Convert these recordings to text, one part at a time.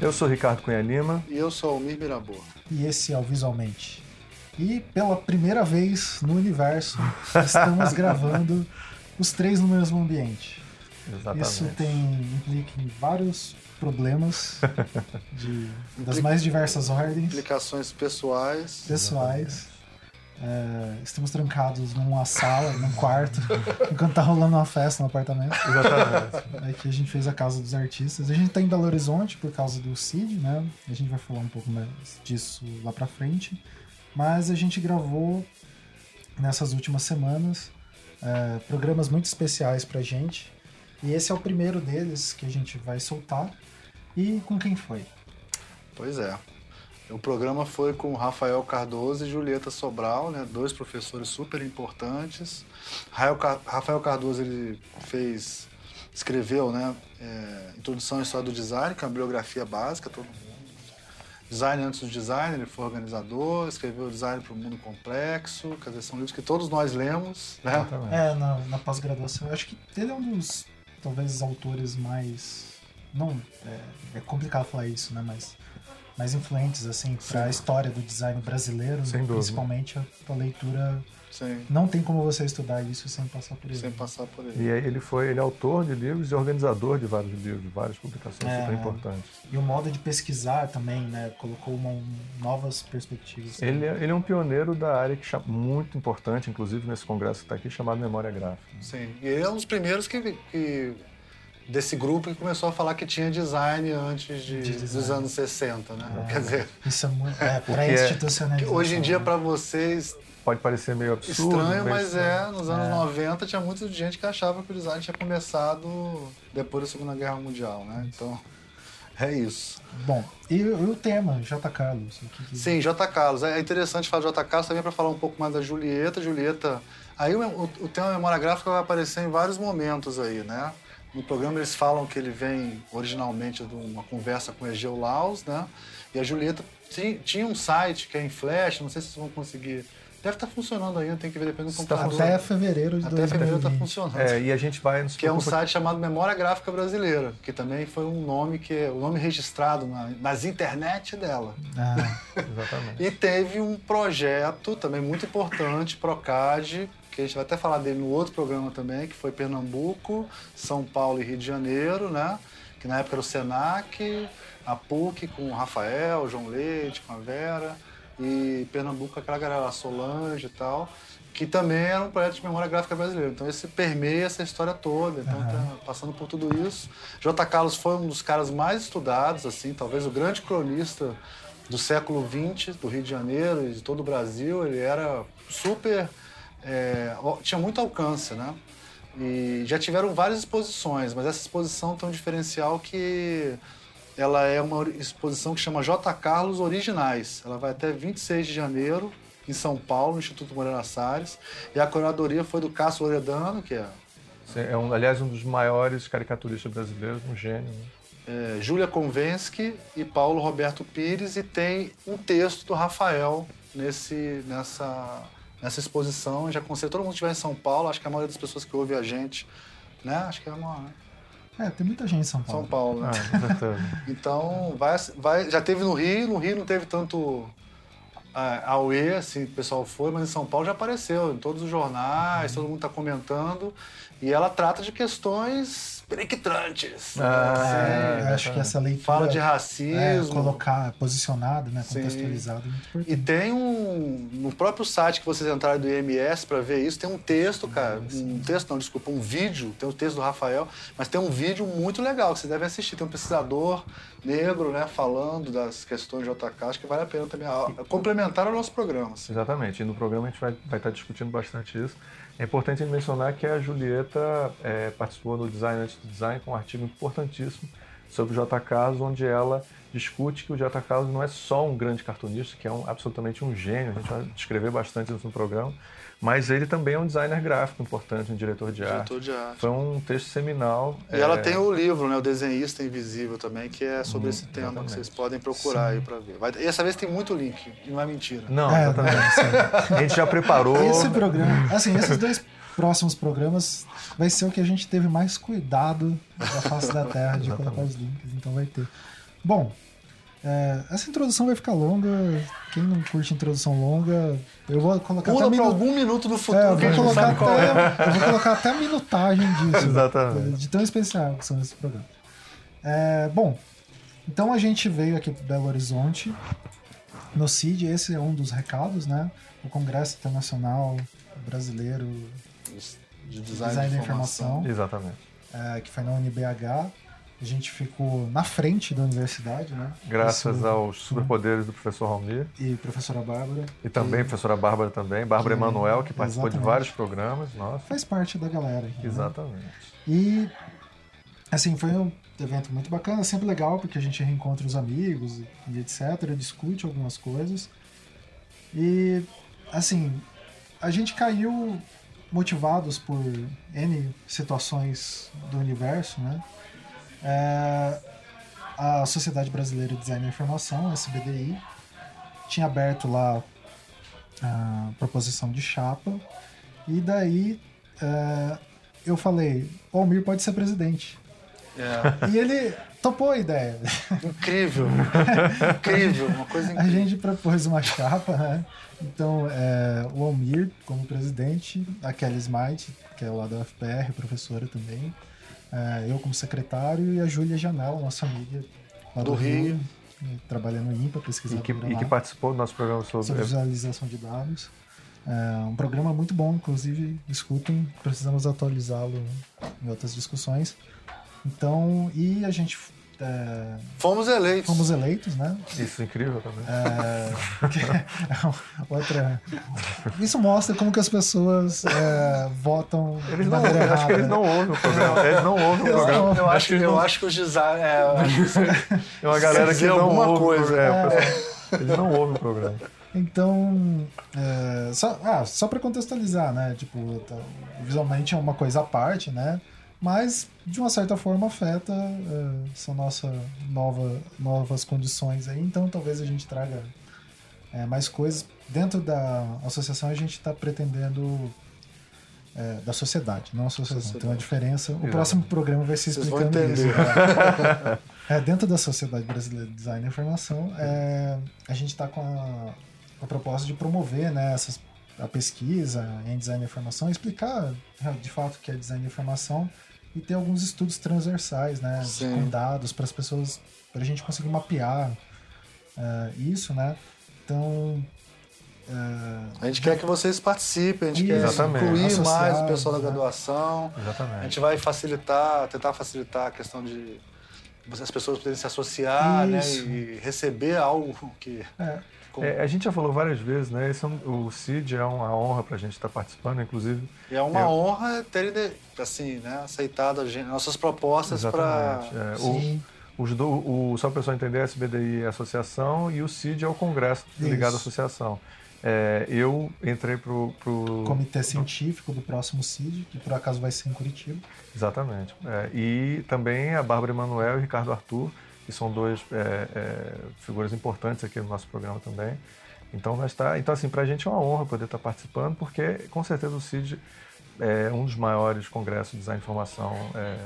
Eu sou Ricardo Cunha Lima. E eu sou Almir Mirabô. E esse é o Visualmente. E pela primeira vez no universo, estamos gravando os três no mesmo ambiente. Exatamente. Isso tem, implica em vários problemas de, das mais diversas ordens. Implicações pessoais. Pessoais. É, estamos trancados numa sala, num quarto, enquanto tá rolando uma festa no apartamento. Exatamente. Aqui a gente fez a Casa dos Artistas. A gente tá em Belo Horizonte por causa do CID, né? A gente vai falar um pouco mais disso lá pra frente. Mas a gente gravou nessas últimas semanas é, programas muito especiais pra gente. E esse é o primeiro deles que a gente vai soltar. E com quem foi? Pois é. O programa foi com Rafael Cardoso e Julieta Sobral, né, dois professores super importantes. Rafael Cardoso ele fez, escreveu, né, é, Introdução à História do Design, que é uma biografia básica, todo mundo. Design antes do design, ele foi organizador, escreveu Design para o Mundo Complexo, quer dizer, são livros que todos nós lemos, né? É, na, na pós-graduação, eu acho que ele é um dos, talvez, autores mais... Não, é, é complicado falar isso, né, mas mais influentes assim para a história do design brasileiro, principalmente a, a leitura. Sim. Não tem como você estudar isso sem passar por ele. Sem passar por ele. E ele foi ele é autor de livros e organizador de vários livros, de várias publicações é, super importantes. E o modo de pesquisar também, né, colocou uma, um, novas perspectivas. Ele é, ele é um pioneiro da área que muito importante, inclusive nesse congresso que está aqui, chamado Memória Gráfica. Sim, e ele é um dos primeiros que, que desse grupo que começou a falar que tinha design antes de, de design. dos anos 60, né? É, Quer dizer, isso é muito é, pré-institucionalização. Hoje em dia, para vocês, pode parecer meio absurdo. Estranho, mas estranho. é. Nos anos é. 90 tinha muita gente que achava que o design tinha começado depois da Segunda Guerra Mundial, né? Então, é isso. Bom, e, o tema, J. Carlos? Que... Sim, J. Carlos. É interessante falar de J. Carlos também para falar um pouco mais da Julieta. Julieta. Aí o, o, o tema memória gráfica vai aparecer em vários momentos aí, né? No programa eles falam que ele vem originalmente de uma conversa com Egeu Laus, né? E a Julieta tinha um site que é em Flash, não sei se vocês vão conseguir. Deve estar tá funcionando ainda, tem que ver dependendo do computador. Até fevereiro de Até fevereiro está funcionando. É, e a gente vai Que é um site chamado Memória Gráfica Brasileira, que também foi um nome que é o nome registrado na, nas internet dela. Ah, exatamente. e teve um projeto também muito importante, Procad, que a gente vai até falar dele no outro programa também, que foi Pernambuco, São Paulo e Rio de Janeiro, né? Que na época era o Senac, a PUC com o Rafael, o João Leite, com a Vera, e Pernambuco aquela galera, Solange e tal, que também era um projeto de memória gráfica brasileira. Então esse permeia essa história toda, então uhum. tá passando por tudo isso. J. Carlos foi um dos caras mais estudados, assim, talvez o grande cronista do século XX, do Rio de Janeiro e de todo o Brasil. Ele era super é, tinha muito alcance, né? E já tiveram várias exposições, mas essa exposição tem um diferencial que ela é uma exposição que chama J. Carlos Originais. Ela vai até 26 de janeiro em São Paulo, no Instituto Moreira Salles. E a curadoria foi do Cássio Loredano, que é... É, um, aliás, um dos maiores caricaturistas brasileiros, um gênio. Né? É, Júlia Konvensky e Paulo Roberto Pires. E tem um texto do Rafael nesse, nessa nessa exposição. Já aconselho todo mundo que estiver em São Paulo, acho que a maioria das pessoas que ouve a gente, né? Acho que é uma. É, tem muita gente em São Paulo. São Paulo, né? Ah, então, vai, vai, já teve no Rio, no Rio não teve tanto a UE, assim, o pessoal foi, mas em São Paulo já apareceu em todos os jornais, uhum. todo mundo está comentando. E ela trata de questões periquitrantes. Ah, é, acho que essa leitura. Fala de racismo. É, colocar posicionado, né, contextualizado. É e tem um. No próprio site que vocês entraram do IMS para ver isso, tem um texto, cara. Um texto, não, desculpa, um vídeo. Tem o um texto do Rafael, mas tem um vídeo muito legal que vocês devem assistir. Tem um pesquisador negro, né, falando das questões de JK. Acho que vale a pena também complementar o nosso programa. Assim. Exatamente. E no programa a gente vai, vai estar discutindo bastante isso. É importante mencionar que a Julieta é, participou do Design Antes do Design com um artigo importantíssimo sobre o J. Carlos, onde ela discute que o J. Carlos não é só um grande cartunista, que é um, absolutamente um gênio, a gente vai descrever bastante isso no programa, mas ele também é um designer gráfico importante, um diretor de, diretor arte. de arte. Foi um texto seminal. E é... ela tem o livro, né, O Desenhista Invisível também, que é sobre hum, esse tema exatamente. que vocês podem procurar Sim. aí para ver. Vai... E essa vez tem muito link, não é mentira. Não, é, exatamente. A gente já preparou. Esse programa, assim, esses dois próximos programas vai ser o que a gente teve mais cuidado da face da Terra de colocar os links, então vai ter. Bom, é, essa introdução vai ficar longa. Quem não curte introdução longa, eu vou colocar Pula até minu- algum minuto do futuro É, eu vou não colocar qual é. até, eu vou colocar até a minutagem disso. Exatamente. De tão especial que são esses programas. É, bom, então a gente veio aqui para Belo Horizonte no CID, esse é um dos recados, né? O Congresso Internacional Brasileiro De Design, design, da de informação. Informação, Exatamente. é, que foi na UniBH. A gente ficou na frente da universidade, né? Graças Isso- aos superpoderes do professor Almir E professora Bárbara. e também a professora Bárbara também, Bárbara Que- Emanuel, que participou de exatamente. vários programas. Nossa, Faz parte da galera. aqui, né? exatamente. E, assim, foi um evento muito bacana, sempre legal, porque a gente reencontra os amigos e etc., discute algumas coisas. E, assim, a gente caiu motivados por N situações do universo, né? É, a Sociedade Brasileira de Design e Informação, a SBDI, tinha aberto lá a proposição de chapa, e daí é, eu falei, o Almir pode ser presidente. É, E ele topou a ideia. incrível. incrível, uma coisa A incrível. gente propôs uma chapa, né? Então, é, o Almir como presidente, a Kelly Smite, que é lá da UFPR, professora também, é, eu como secretário e a Júlia Janela, nossa amiga lá do, Do Rio. trabalha no IMPA, E pesquisadora que, e que participou do nosso programa sobre sobre. visualização de dados. É um programa muito bom, inclusive, escutem, precisamos atualizá-lo em outras discussões. Então, e a gente é, Fomos eleitos. fomos eleitos, né? Isso, incrível também. É, é outra. Isso mostra como que as pessoas é, votam Eles de não, maneira acho que errada. eles não ouvem o programa. Eles não ouvem o programa. não- Eu acho, que eu acho que os design. É, que isso- É uma galera que não alguma ouve o coisa. programa. É, É. Eles não ouvem o programa. Então, é, só, ah, só para contextualizar, né? Tipo, tá- visualmente é uma coisa à parte, né? Mas, de uma certa forma, afeta é, essa nossa nova, novas condições aí. Então, talvez a gente traga é, mais coisas. Dentro da associação, a gente está pretendendo... é, da sociedade, não associação. Sociedade. Tem uma diferença. O Exato. próximo programa vai ser explicando isso. entender. É, dentro da Sociedade Brasileira de Design e Informação, é, a gente está com a, a proposta de promover né, essas, a pesquisa em design e informação, explicar é, de fato o que é design e informação e ter alguns estudos transversais, né, Sim. com dados para as pessoas, para a gente conseguir mapear é, isso, né? Então, é, A gente quer que vocês participem, a gente Isso, quer Exatamente. incluir mais o pessoal da né? graduação. A Exatamente. gente vai facilitar, tentar facilitar a questão de as pessoas poderem se associar né, e receber algo que. é, É, a gente já falou várias vezes, né? Esse é um- o CID é uma honra para a gente estar participando, inclusive. E é uma Eu- honra terem assim, né, aceitado a gente- nossas propostas para. É, sim, o, os do, o, só para o pessoal entender, a SBDI é a associação e o CID é o congresso ligado à Isso. associação. É, eu entrei pro, pro comitê científico do próximo CID, que por acaso vai ser em Curitiba. Exatamente. É, e também a Bárbara Emanuel e o Ricardo Arthur, que são dois é, é, figuras importantes aqui no nosso programa também. Então, nós tá, então assim, para a gente é uma honra poder estar participando, porque com certeza o CID é um dos maiores congressos de design e informação. É,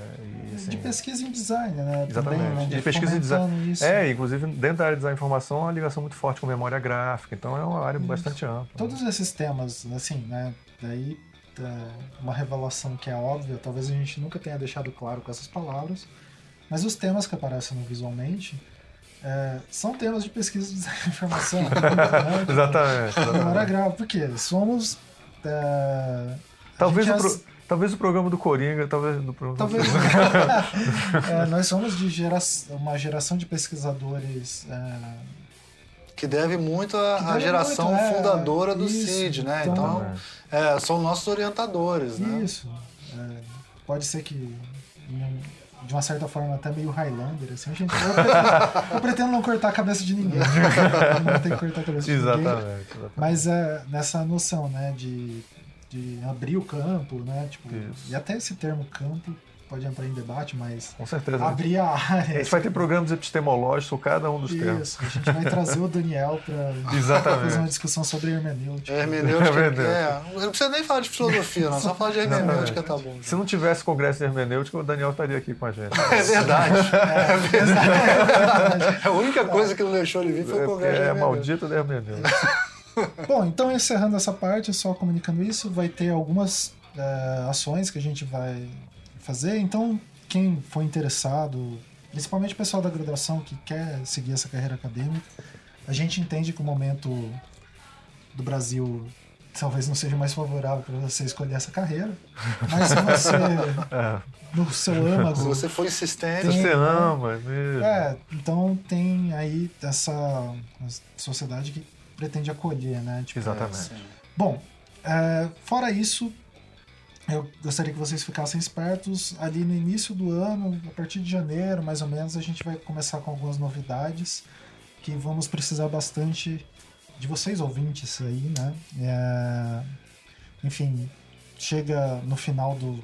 e, assim, de pesquisa em design, né? Exatamente. Também, né? De pesquisa em design. Isso. É, inclusive dentro da área de design e informação, há uma ligação muito forte com memória gráfica, então é uma área bastante ampla. Todos esses temas, assim, né? Daí é, uma revelação que é óbvia, talvez a gente nunca tenha deixado claro com essas palavras, mas os temas que aparecem no visualmente é, são temas de pesquisa de informação. Exatamente. Exatamente. gráfica, porque somos. é, a Talvez, o pro- as- talvez o programa do Coringa, talvez do programa Talvez. É, nós somos de gera... uma geração de pesquisadores. é, Que deve muito à geração muito, é, fundadora do isso, CID, né? então- Então, é, são nossos orientadores, né? Isso. É, pode ser que, de uma certa forma, até meio Highlander, assim. Gente, eu, pretendo, eu pretendo não cortar a cabeça de ninguém. não tem que cortar a cabeça de ninguém. Exatamente. exatamente. Mas é nessa noção, né, de, de abrir o campo, né? Tipo, Isso. e até esse termo campo pode entrar em debate, mas Com certeza. abrir a A área. gente vai ter programas epistemológicos sobre cada um dos termos. Isso, a gente vai trazer o Daniel para fazer uma discussão sobre hermenêutica. Hermenêutica. Hermenêutica. É, não precisa nem falar de filosofia, não. Só falar de hermenêutica tá bom. Se não tivesse congresso de hermenêutica, o Daniel estaria aqui com a gente. É verdade. É a única coisa que não deixou ele vir foi o É, congresso de é hermenêutica. maldito da hermenêutica. Bom, então encerrando essa parte, só comunicando isso, vai ter algumas é, ações que a gente vai fazer. Então, quem for interessado, principalmente o pessoal da graduação que quer seguir essa carreira acadêmica, a gente entende que o momento do Brasil talvez não seja mais favorável para você escolher essa carreira, mas se você, É. no seu âmago, Se você for insistente, Tem- Você ama, é mesmo. é, então tem aí essa sociedade que pretende acolher, né? Tipo, Exatamente. Sim. Bom, é, fora isso, eu gostaria que vocês ficassem espertos. Ali no início do ano, a partir de janeiro, mais ou menos, a gente vai começar com algumas novidades que vamos precisar bastante de vocês ouvintes aí, né? É, enfim, chega no final do.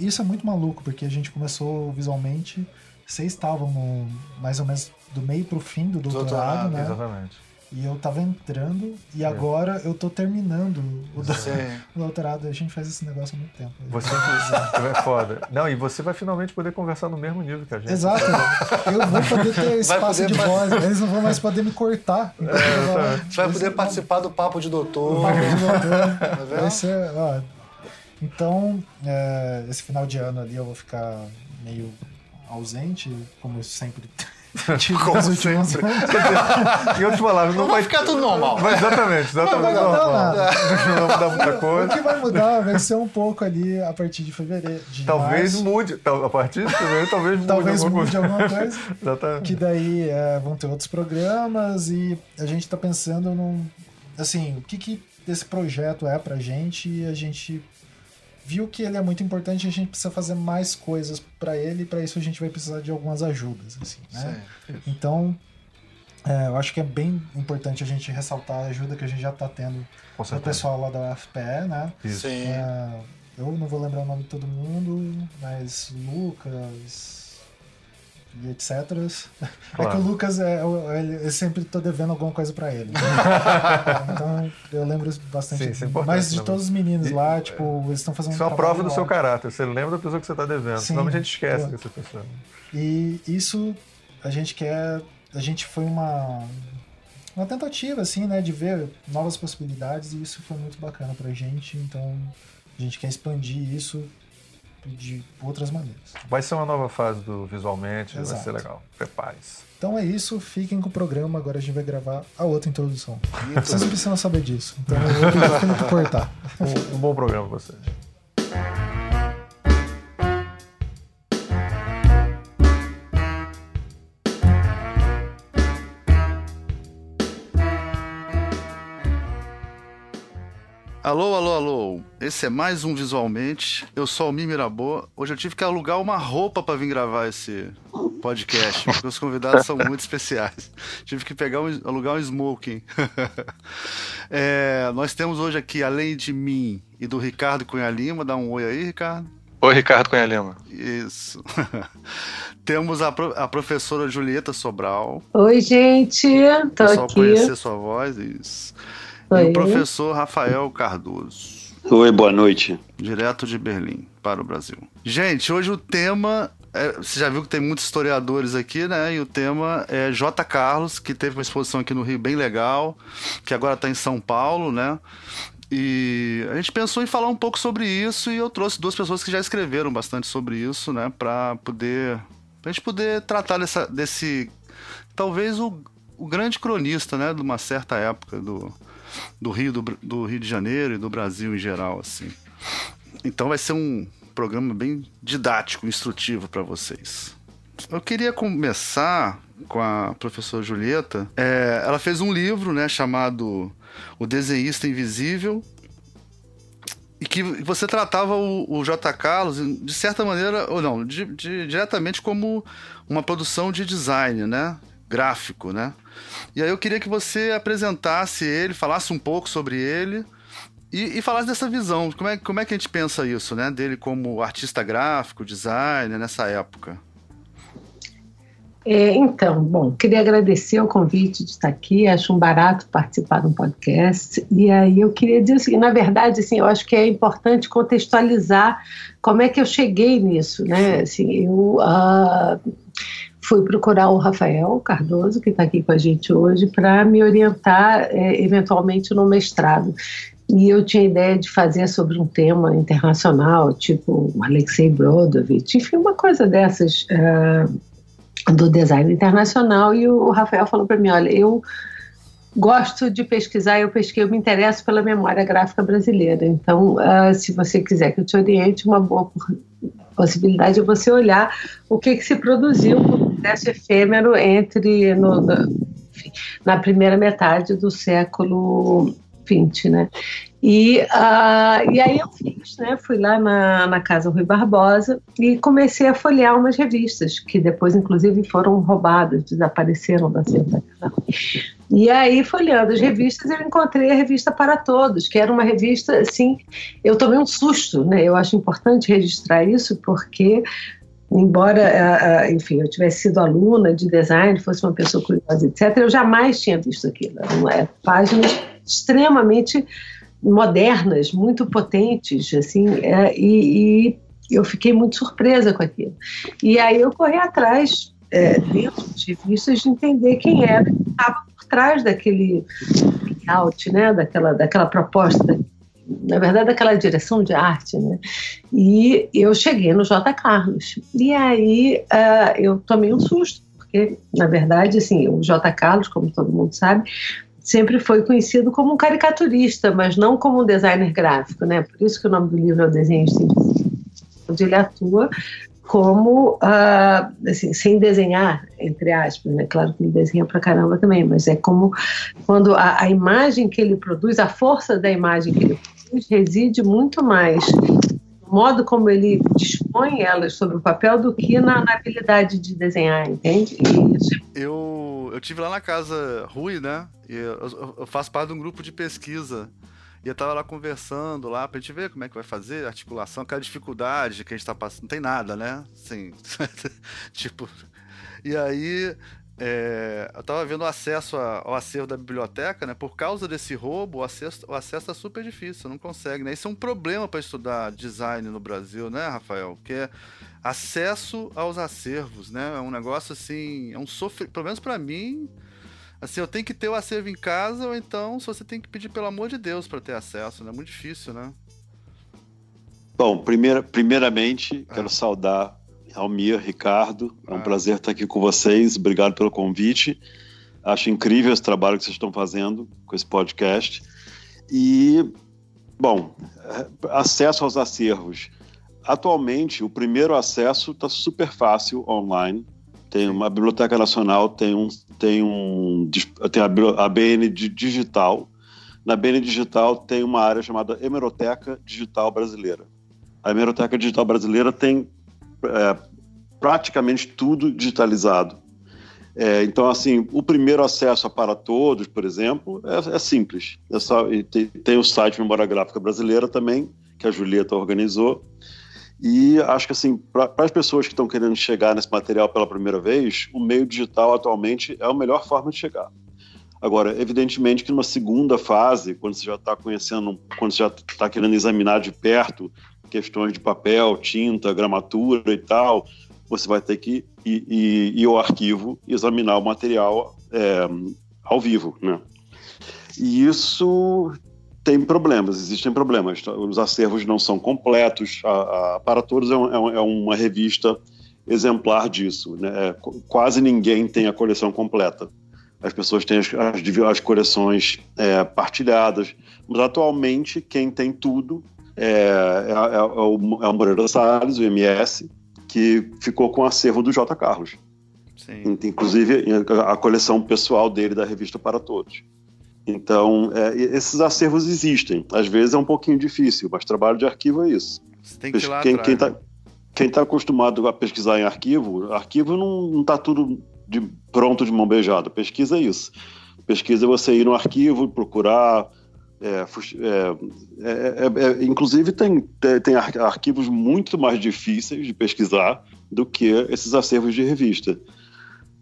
Isso é muito maluco, porque a gente começou visualmente. Vocês estavam no, mais ou menos do meio pro fim do doutorado, Doutorado, né? Exatamente. E eu tava entrando e agora eu tô terminando o, do- Sim. o doutorado. A gente faz esse negócio há muito tempo. Você que é foda. Não, e você vai finalmente poder conversar no mesmo nível que a gente. Exato. Eu vou poder ter espaço poder de voz. Eles não vão mais poder me cortar. Então, Você vai poder participar do papo de doutor. Papo de doutor. Tá Vai vendo? ser, ó. Então, é, esse final de ano ali eu vou ficar meio ausente, como eu sempre Como nos últimos anos. Em outras palavras, não Vai vai ficar tudo normal. Vai, exatamente, exatamente. Não vai mudar normal. nada. Não vai mudar muita O coisa. que vai mudar vai ser um pouco ali a partir de fevereiro. De Talvez março. mude. A partir de fevereiro, talvez mude Talvez alguma mude coisa. alguma coisa. Exatamente. que daí é, vão ter outros programas e a gente tá pensando num assim o que que esse projeto é pra gente e a gente viu que ele é muito importante e a gente precisa fazer mais coisas pra ele e pra isso a gente vai precisar de algumas ajudas assim né Sim. então é, eu acho que é bem importante a gente ressaltar a ajuda que a gente já tá tendo do pessoal lá da UFPE né Isso. Sim. é, eu não vou lembrar o nome de todo mundo, mas Lucas e etc. É que Claro. o Lucas, é, eu, ele- eu sempre tô devendo alguma coisa pra ele. então eu lembro bastante. Sim, isso é mas de né? todos os meninos E- lá, tipo, eles estão fazendo Isso é um uma prova do seu caráter. Você lembra da pessoa que você está devendo. Sim. Senão a gente esquece dessa pessoa. E isso a gente quer. A gente foi uma. Uma tentativa, assim, né, de ver novas possibilidades e isso foi muito bacana pra gente. Então a gente quer expandir isso de outras maneiras. Vai ser uma nova fase do Visualmente, vai Exato. ser legal. Prepare-se. Então é isso, fiquem com o programa. Agora a gente vai gravar a outra introdução. Vocês não precisam saber disso. Então eu vou pro Felipe cortar. Um, um bom programa pra vocês. Alô, alô, alô. Esse é mais um Visualmente. Eu sou o Mi Mirabô. Hoje eu tive que alugar uma roupa pra vir gravar esse podcast, porque os convidados são muito especiais. Tive que pegar um, alugar um smoking. É, nós temos hoje aqui, além de mim e do Ricardo Cunha Lima, dá um oi aí, Ricardo. Oi, Ricardo Cunha Lima. Isso. temos a, pro- a professora Julieta Sobral. Oi, gente, tô pessoal aqui. conhecer sua voz. Isso. E o professor Rafael Cardoso. Oi, boa noite. Direto de Berlim para o Brasil. Gente, hoje o tema. é, você já viu que tem muitos historiadores aqui, né? E o tema é J. Carlos, que teve uma exposição aqui no Rio bem legal, que agora está em São Paulo, né? E a gente pensou em falar um pouco sobre isso e eu trouxe duas pessoas que já escreveram bastante sobre isso, né? Para poder. Pra gente poder tratar dessa, desse. Talvez o, o grande cronista, né? De uma certa época do, do Rio, do, do Rio de Janeiro e do Brasil em geral, assim. Então vai ser um programa bem didático, instrutivo para vocês. Eu queria começar com a professora Julieta. É, ela fez um livro, né, chamado O Desenhista Invisível, e que você tratava o, o J. Carlos, de certa maneira, ou não, de- de- diretamente como uma produção de design, né, gráfico, né. E aí eu queria que você apresentasse ele, falasse um pouco sobre ele E, e falasse dessa visão, como é, como é que a gente pensa isso, né? Dele como artista gráfico, designer, nessa época? É, então, bom, queria agradecer o convite de estar aqui, acho um barato participar de um podcast, e aí eu queria dizer o seguinte, na verdade, assim, eu acho que é importante contextualizar como é que eu cheguei nisso, né, assim, eu uh, fui procurar o Rafael Cardoso, que está aqui com a gente hoje, para me orientar, é, eventualmente, no mestrado, e eu tinha ideia de fazer sobre um tema internacional, tipo Alexei Brodovich, enfim, uma coisa dessas... Uh, do design internacional e o Rafael falou para mim, olha, eu gosto de pesquisar, eu pesquei, eu me interesso pela memória gráfica brasileira. Então, uh, se você quiser que eu te oriente, uma boa possibilidade é você olhar o que, que se produziu processo efêmero entre no, no, enfim, na primeira metade do século XX, né? E, uh, e aí eu fiz, né? Fui lá na, na Casa Rui Barbosa e comecei a folhear umas revistas, que depois, inclusive, foram roubadas, desapareceram da certa E aí, folheando as revistas, eu encontrei a revista Para Todos, que era uma revista, assim, eu tomei um susto, né? Eu acho importante registrar isso, porque embora, enfim, eu tivesse sido aluna de design, fosse uma pessoa curiosa, etc., eu jamais tinha visto aquilo. É, páginas extremamente modernas, muito potentes, assim, é, e, e, eu fiquei muito surpresa com aquilo. E aí eu corri atrás, é, dentro de revistas, de entender quem era que estava por trás daquele layout, né, daquela, daquela proposta, na verdade, daquela direção de arte, né? E eu cheguei no J. Carlos. E aí uh, eu tomei um susto, porque, na verdade, assim, o J. Carlos, como todo mundo sabe, sempre foi conhecido como um caricaturista, mas não como um designer gráfico, né? Por isso que o nome do livro é o Desenhista onde ele atua como, uh, assim, sem desenhar, entre aspas, né? Claro que ele desenha pra caramba também, mas é como quando a, a imagem que ele produz, a força da imagem que ele produz reside muito mais no modo como ele dispõe elas sobre o papel do que na, na habilidade de desenhar, entende? Isso. Eu, eu tive lá na casa Rui, né? Eu, eu, faço parte de um grupo de pesquisa. E eu tava lá conversando lá pra gente ver como é que vai fazer, articulação, aquela dificuldade que a gente tá passando. Não tem nada, né? Assim, tipo. E aí é, eu estava vendo o acesso ao acervo da biblioteca, né? Por causa desse roubo, o acesso, o acesso tá super difícil, não consegue, né? Isso é um problema para estudar design no Brasil, né, Rafael? Que é acesso aos acervos, né? É um negócio assim, é um sofrimento, pelo menos para mim, Assim, eu tenho que ter o acervo em casa, ou então se você tem que pedir pelo amor de Deus para ter acesso, né? É muito difícil, né? Bom, primeira, primeiramente, quero saudar Almir, Ricardo. É um ah. prazer estar aqui com vocês. Obrigado pelo convite. Acho incrível esse trabalho que vocês estão fazendo com esse podcast. E, bom, é, acesso aos acervos. Atualmente, o primeiro acesso está super fácil online. Tem uma Biblioteca Nacional, tem um, tem um, tem a, a BN Digital. Na BN Digital tem uma área chamada Hemeroteca Digital Brasileira. A Hemeroteca Digital Brasileira tem é, praticamente tudo digitalizado. É, então, assim, o primeiro acesso para todos, por exemplo, é, é simples. É só, tem, tem, o site Memória Gráfica Brasileira também, que a Julieta organizou. E acho que, assim, para as pessoas que estão querendo chegar nesse material pela primeira vez, o meio digital atualmente é a melhor forma de chegar. Agora, evidentemente que numa segunda fase, quando você já está conhecendo, quando você já está querendo examinar de perto questões de papel, tinta, gramatura e tal, você vai ter que ir, ir, ir ao arquivo examinar o material é, ao vivo, né? E isso tem problemas, existem problemas. Os acervos não são completos. A, a Para Todos é, um, é, uma revista exemplar disso. Né? É, quase ninguém tem a coleção completa. As pessoas têm as, as, as coleções é, partilhadas, mas atualmente quem tem tudo é, é, é, é o, é o Moreira Salles, o MS, que ficou com o acervo do J. Carlos. Sim. Inclusive a coleção pessoal dele da revista Para Todos. Então, é, esses acervos existem. Às vezes é um pouquinho difícil, mas trabalho de arquivo é isso. Você tem que ir lá quem, quem está quem tá acostumado a pesquisar em arquivo, arquivo não está tudo de, pronto de mão beijada. Pesquisa é isso. Pesquisa é você ir no arquivo, procurar, É, é, é, é, inclusive, tem, tem arquivos muito mais difíceis de pesquisar do que esses acervos de revista.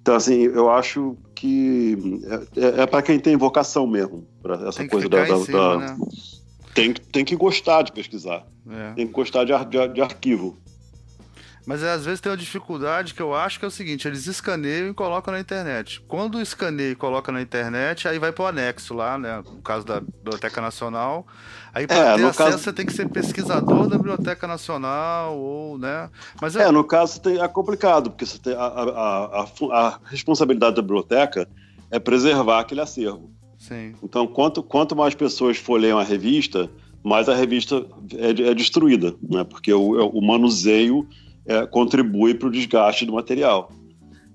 Então, assim, eu acho que é, para quem tem vocação mesmo, para essa tem coisa da. Cima, da né? tem, tem que gostar de pesquisar, tem que gostar de, de, de arquivo. Mas às vezes tem uma dificuldade que eu acho que é o seguinte: eles escaneiam e colocam na internet. Quando escaneia e coloca na internet, aí vai para o anexo lá, né? No caso da Biblioteca Nacional. Aí para é, ter acesso caso... você tem que ser pesquisador da Biblioteca Nacional, ou, né? Mas é, é no caso é complicado, porque você tem a, a, a, a responsabilidade da biblioteca é preservar aquele acervo. Sim. Então, quanto, quanto mais pessoas folheiam a revista, mais a revista é, é destruída, né? Porque o, o manuseio é, contribui para o desgaste do material.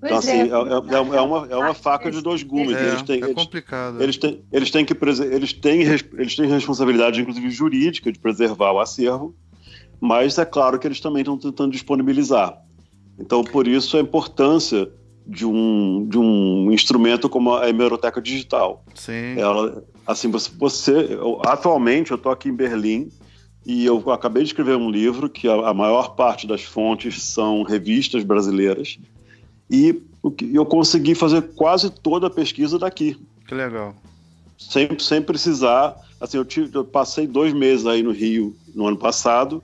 Pois então, assim, é. É, é, é, uma, é uma faca de dois gumes. É, eles têm, é complicado. Eles, têm, eles, têm que, eles, têm, eles têm responsabilidade, inclusive jurídica, de preservar o acervo, mas é claro que eles também estão tentando disponibilizar. Então, por isso, a importância de um, de um instrumento como a hemeroteca digital. Sim. Ela, assim, você, você eu, atualmente, eu estou aqui em Berlim, e eu acabei de escrever um livro que a, a maior parte das fontes são revistas brasileiras. E eu consegui fazer quase toda a pesquisa daqui. Que legal. Sem, sem precisar. Assim, eu, tive, eu passei dois meses aí no Rio no ano passado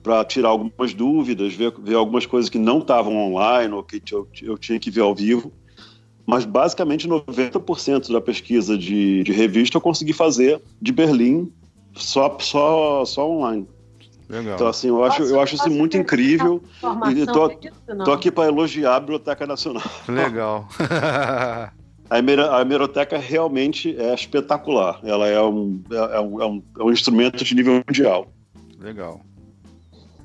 para tirar algumas dúvidas, ver, ver algumas coisas que não estavam online ou que eu, eu tinha que ver ao vivo. Mas basicamente 90% da pesquisa de, de revista eu consegui fazer de Berlim só, só, só online. Legal. Então, assim, eu acho, eu acho isso muito incrível. E tô, tô aqui para elogiar a Biblioteca Nacional. Legal. a, hemeroteca realmente é espetacular. Ela é um, é, um, é, um, é um instrumento de nível mundial. Legal.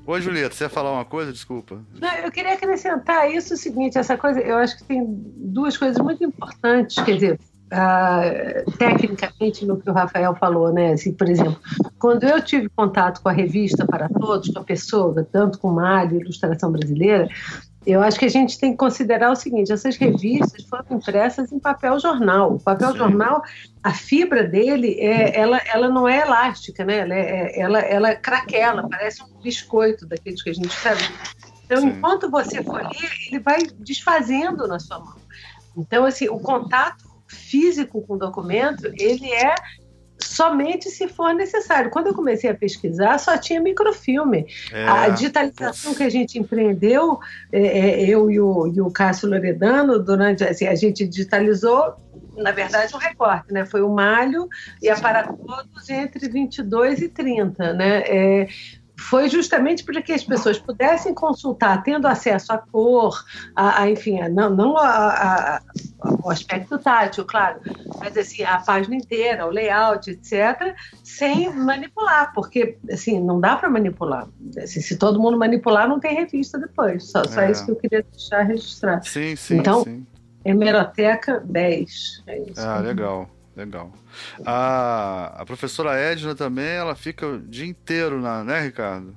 Oi, Julieta, você ia falar uma coisa? Desculpa. Não, eu queria acrescentar isso o seguinte, essa coisa, eu acho que tem duas coisas muito importantes, quer dizer, uh, tecnicamente no que o Rafael falou, né? Assim, por exemplo, quando eu tive contato com a revista Para Todos, com a pessoa, tanto com Mário, Ilustração Brasileira, eu acho que a gente tem que considerar o seguinte: essas revistas foram impressas em papel jornal. O papel jornal, a fibra dele, é, ela, ela não é elástica, né? Ela, é, ela, ela craquela, parece um biscoito daqueles que a gente sabe. Então, Sim. enquanto você folheia, ele vai desfazendo na sua mão. Então, assim, o contato físico com documento, ele é somente se for necessário. Quando eu comecei a pesquisar, só tinha microfilme. É, a digitalização que a gente empreendeu, é, é, eu e o, e o Cássio Loredano, durante assim, a gente digitalizou na verdade, um recorte, né? Foi o malho e a para todos entre 22 e 30, né? É, foi justamente para que as pessoas pudessem consultar, tendo acesso à cor, a, a enfim, a, não, não a, o aspecto tátil, claro, mas assim, a página inteira, o layout, etc., sem manipular, porque assim, não dá para manipular. Assim, se todo mundo manipular, não tem revista depois. Só, é. só isso que eu queria deixar registrado. Sim, sim. Então, sim. Hemeroteca 10. É isso. Ah, legal. Legal. A, a professora Edna também, ela fica o dia inteiro na, né, Ricardo?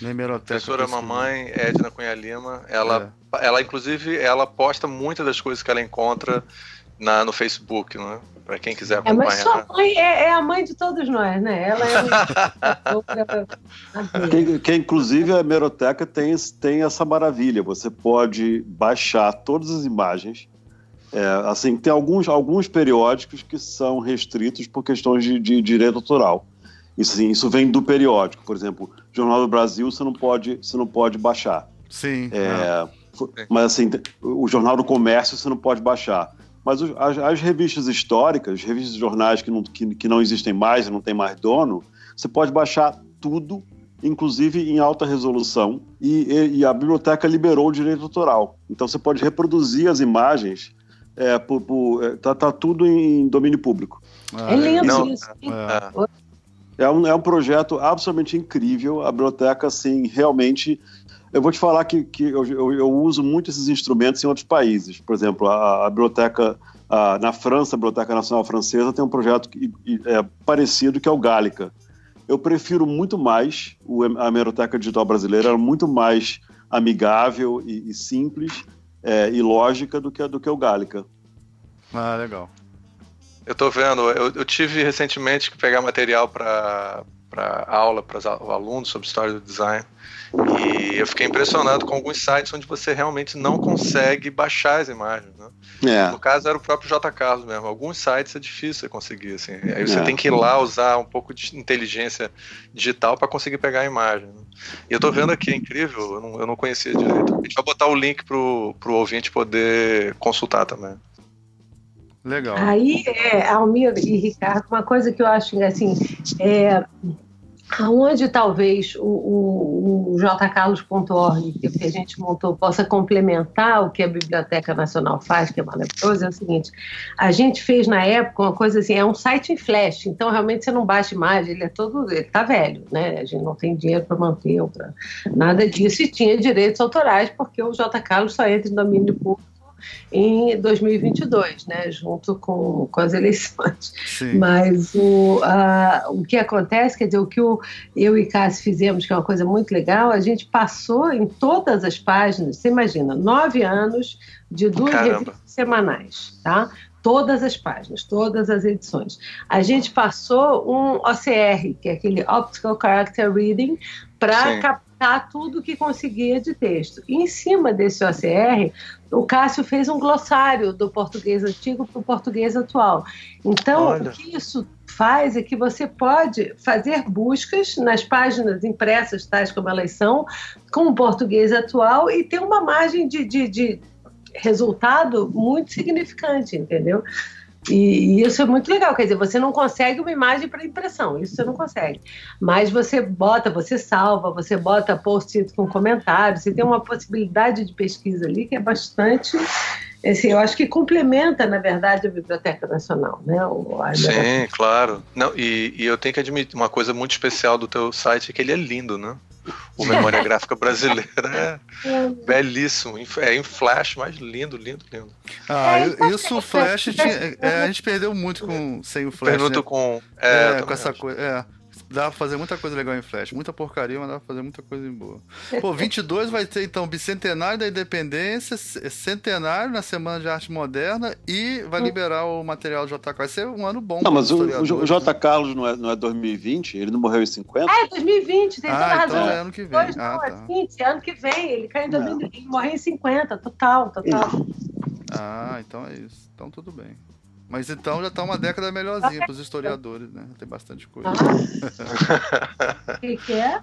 Na hemeroteca. Professora mamãe, Edna Cunha Lima, ela, é. ela inclusive, ela posta muitas das coisas que ela encontra na, no Facebook, não é? Para quem quiser acompanhar. É, mas sua mãe é, é, a mãe de todos nós, né? Ela é que, que, inclusive a hemeroteca tem, tem essa maravilha. Você pode baixar todas as imagens é, assim, tem alguns, alguns periódicos que são restritos por questões de, de direito autoral. Isso, assim, isso vem do periódico. Por exemplo, Jornal do Brasil você não pode, você não pode baixar. Sim. É, mas assim, o Jornal do Comércio você não pode baixar. Mas as, as, revistas históricas, revistas de jornais que não, que, que não existem mais, não tem mais dono, você pode baixar tudo, inclusive em alta resolução, e, e, e a biblioteca liberou o direito autoral. Então você pode reproduzir as imagens é, por, por, é, tá, tá, tudo em domínio público. Ah, é lindo não, isso. É. é. um, é um projeto absolutamente incrível. A biblioteca, assim, realmente. Eu vou te falar que, que eu, eu, eu uso muito esses instrumentos em outros países. Por exemplo, a, a biblioteca a, na França, a Biblioteca Nacional Francesa, tem um projeto que, é, parecido que é o Gálica. Eu prefiro muito mais o, a Hemeroteca Digital Brasileira, é muito mais amigável e, e simples é, e lógica do que, do que o Gálica. Ah, legal. Eu tô vendo, eu, eu tive recentemente que pegar material para aula para os alunos sobre história do design. E eu fiquei impressionado com alguns sites onde você realmente não consegue baixar as imagens. Né? É. No caso era o próprio J. Carlos mesmo. Alguns sites é difícil conseguir. Assim. Aí você é. tem que ir lá usar um pouco de inteligência digital para conseguir pegar a imagem. Né? E eu estou vendo aqui, é incrível, eu não, eu não conhecia direito. A gente vai botar o link pro, pro ouvinte poder consultar também. Legal. Aí, é, Almir e Ricardo, uma coisa que eu acho assim, é, aonde talvez o, o, o jcarlos.org, que a gente montou, possa complementar o que a Biblioteca Nacional faz, que é maravilhoso, é o seguinte: a gente fez na época uma coisa assim, é um site em flash, então realmente você não baixa imagem, ele é todo, ele tá velho, né? A gente não tem dinheiro para manter, pra, nada disso, e tinha direitos autorais, porque o J. Carlos só entra em domínio público em 2022, né, junto com, com as eleições. Sim. Mas o, a, o que acontece, quer dizer, o que o, eu e Cássio fizemos, que é uma coisa muito legal, a gente passou em todas as páginas, você imagina, nove anos de duas Caramba. revistas semanais, tá? Todas as páginas, todas as edições. A gente passou um OCR, que é aquele Optical Character Reading, para captar tudo que conseguia de texto. E em cima desse OCR, o Cássio fez um glossário do português antigo para o português atual. Então, Olha. o que isso faz é que você pode fazer buscas nas páginas impressas, tais como elas são, com o português atual e ter uma margem de, de, de resultado muito significante, entendeu? E, isso é muito legal, quer dizer, você não consegue uma imagem para impressão, isso você não consegue. Mas você bota, você salva, você bota post-it com comentários, você tem uma possibilidade de pesquisa ali que é bastante. Assim, eu acho que complementa, na verdade, a Biblioteca Nacional, né? O, Sim, claro. Não, e, e eu tenho que admitir, uma coisa muito especial do teu site é que ele é lindo, né? O Memória Gráfica Brasileira é, é belíssimo. É em flash, mas lindo, lindo, lindo. Ah, é, isso o flash tinha, é, a gente perdeu muito com, sem o flash. Pergunto né? com. É, com essa coisa. É dá pra fazer muita coisa legal em Flash. Muita porcaria, mas dá pra fazer muita coisa em boa. Pô, 22 vai ter então Bicentenário da Independência, Centenário na Semana de Arte Moderna e vai hum. liberar o material do JK. Vai ser um ano bom. Não, mas o, o J. Né? Carlos não é, não é 2020? Ele não morreu em 50? É, 2020, tem toda ah, razão. Então é ano que vem. Dois, ah, não, é tá. é 20, ano que vem. Ele caiu em 2020, ele morreu em 50, total, total. Ah, então é isso. Então tudo bem. Mas então já está uma década melhorzinha para os historiadores, né? Tem bastante coisa. O ah. que, que, é?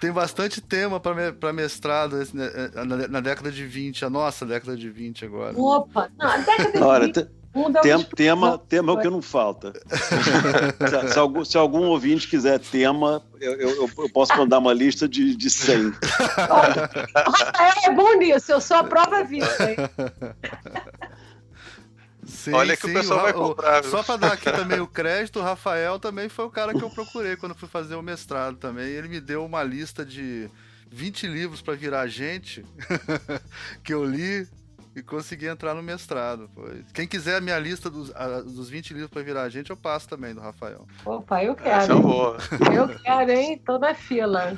Tem bastante tema para mestrado né, é, na, na, década de 20, a nossa década de 20 agora. Opa! Não, a década de Olha, 20. Tem, tema, tema é o que não falta. se, se, algum, se, algum, ouvinte quiser tema, eu, eu, eu, posso mandar uma lista de, de 100. Rafael é bom nisso, eu sou a prova viva. Sim, Olha que sim, o pessoal o, vai comprar. Só para dar aqui também o crédito, o Rafael também foi o cara que eu procurei quando fui fazer o mestrado também. Ele me deu uma lista de 20 livros para virar gente que eu li e consegui entrar no mestrado. Foi. Quem quiser a minha lista dos, a, dos 20 livros para virar gente, eu passo também do Rafael. Opa, eu quero. Essa é boa. Eu quero, hein? Tô na fila.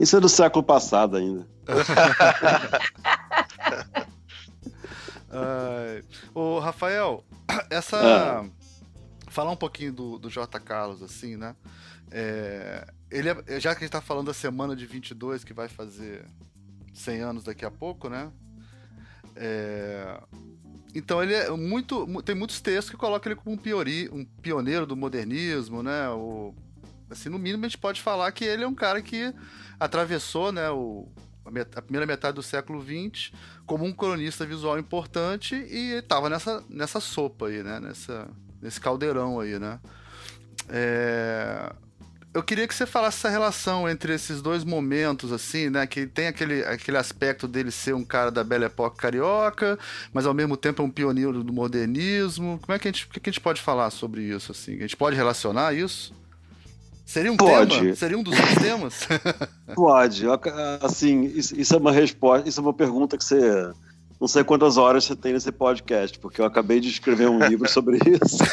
Isso é do século passado ainda. Uh, o Rafael, essa. Ah. Falar um pouquinho do, do J. Carlos, assim, né? É, ele é, já que a gente tá falando da semana de 22, que vai fazer 100 anos daqui a pouco, né? É, então ele é muito. Tem muitos textos que colocam ele como um, piori, um pioneiro do modernismo, né? O, assim, no mínimo a gente pode falar que ele é um cara que atravessou né, o, a, primeira metade do século XX como um cronista visual importante e estava nessa, nessa sopa aí, né? Nessa, nesse caldeirão aí, né? É... Eu queria que você falasse essa relação entre esses dois momentos, assim, né? Que tem aquele, aquele aspecto dele ser um cara da Belle Époque carioca, mas ao mesmo tempo é um pioneiro do modernismo. Como é que a gente, que a gente pode falar sobre isso, assim? A gente pode relacionar isso? Seria um Pode. tema? Seria um dos temas? Pode. Assim, isso é uma resposta, isso é uma pergunta que você. Não sei quantas horas você tem nesse podcast, porque eu acabei de escrever um livro sobre isso.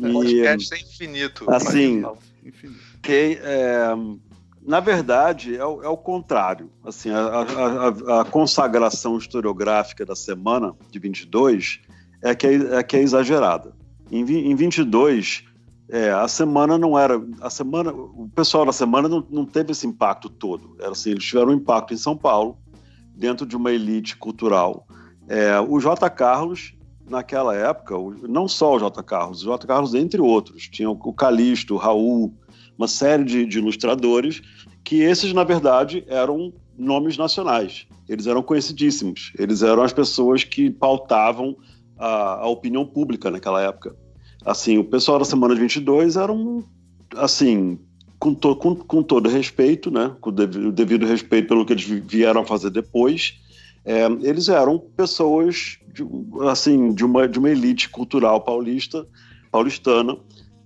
e, podcast é infinito. Assim, que, é, na verdade, é o, é o contrário. Assim, a, a, a, consagração historiográfica da semana de 22 é que é, é, que é exagerada. Em, em 22, é, a semana não era. A semana, o pessoal da semana não, não teve esse impacto todo. Era assim, eles tiveram um impacto em São Paulo, dentro de uma elite cultural. É, o J. Carlos, naquela época, não só o J. Carlos, o J. Carlos, entre outros, tinha o Calixto, o Raul, uma série de, de ilustradores, que esses, na verdade, eram nomes nacionais. Eles eram conhecidíssimos. Eles eram as pessoas que pautavam a, a opinião pública naquela época. Assim, o pessoal da Semana de 22 era um, assim, com, to, com, com todo respeito, né, com o devido, devido respeito pelo que eles vieram fazer depois, é, eles eram pessoas, de, assim, de uma, de uma elite cultural paulista, paulistana,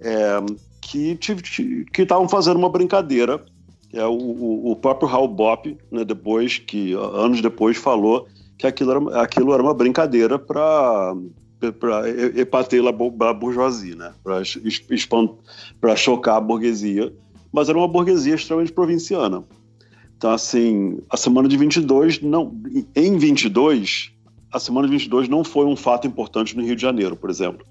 é, que estavam fazendo uma brincadeira. É, o, o próprio Raul Bop, né, depois, que anos depois, falou que aquilo era, aquilo era uma brincadeira para para epater a bourgeoisie, né? para chocar a burguesia, mas era uma burguesia extremamente provinciana. Então, assim, a semana de 22, não, em 22, a semana de 22 não foi um fato importante no Rio de Janeiro, por exemplo.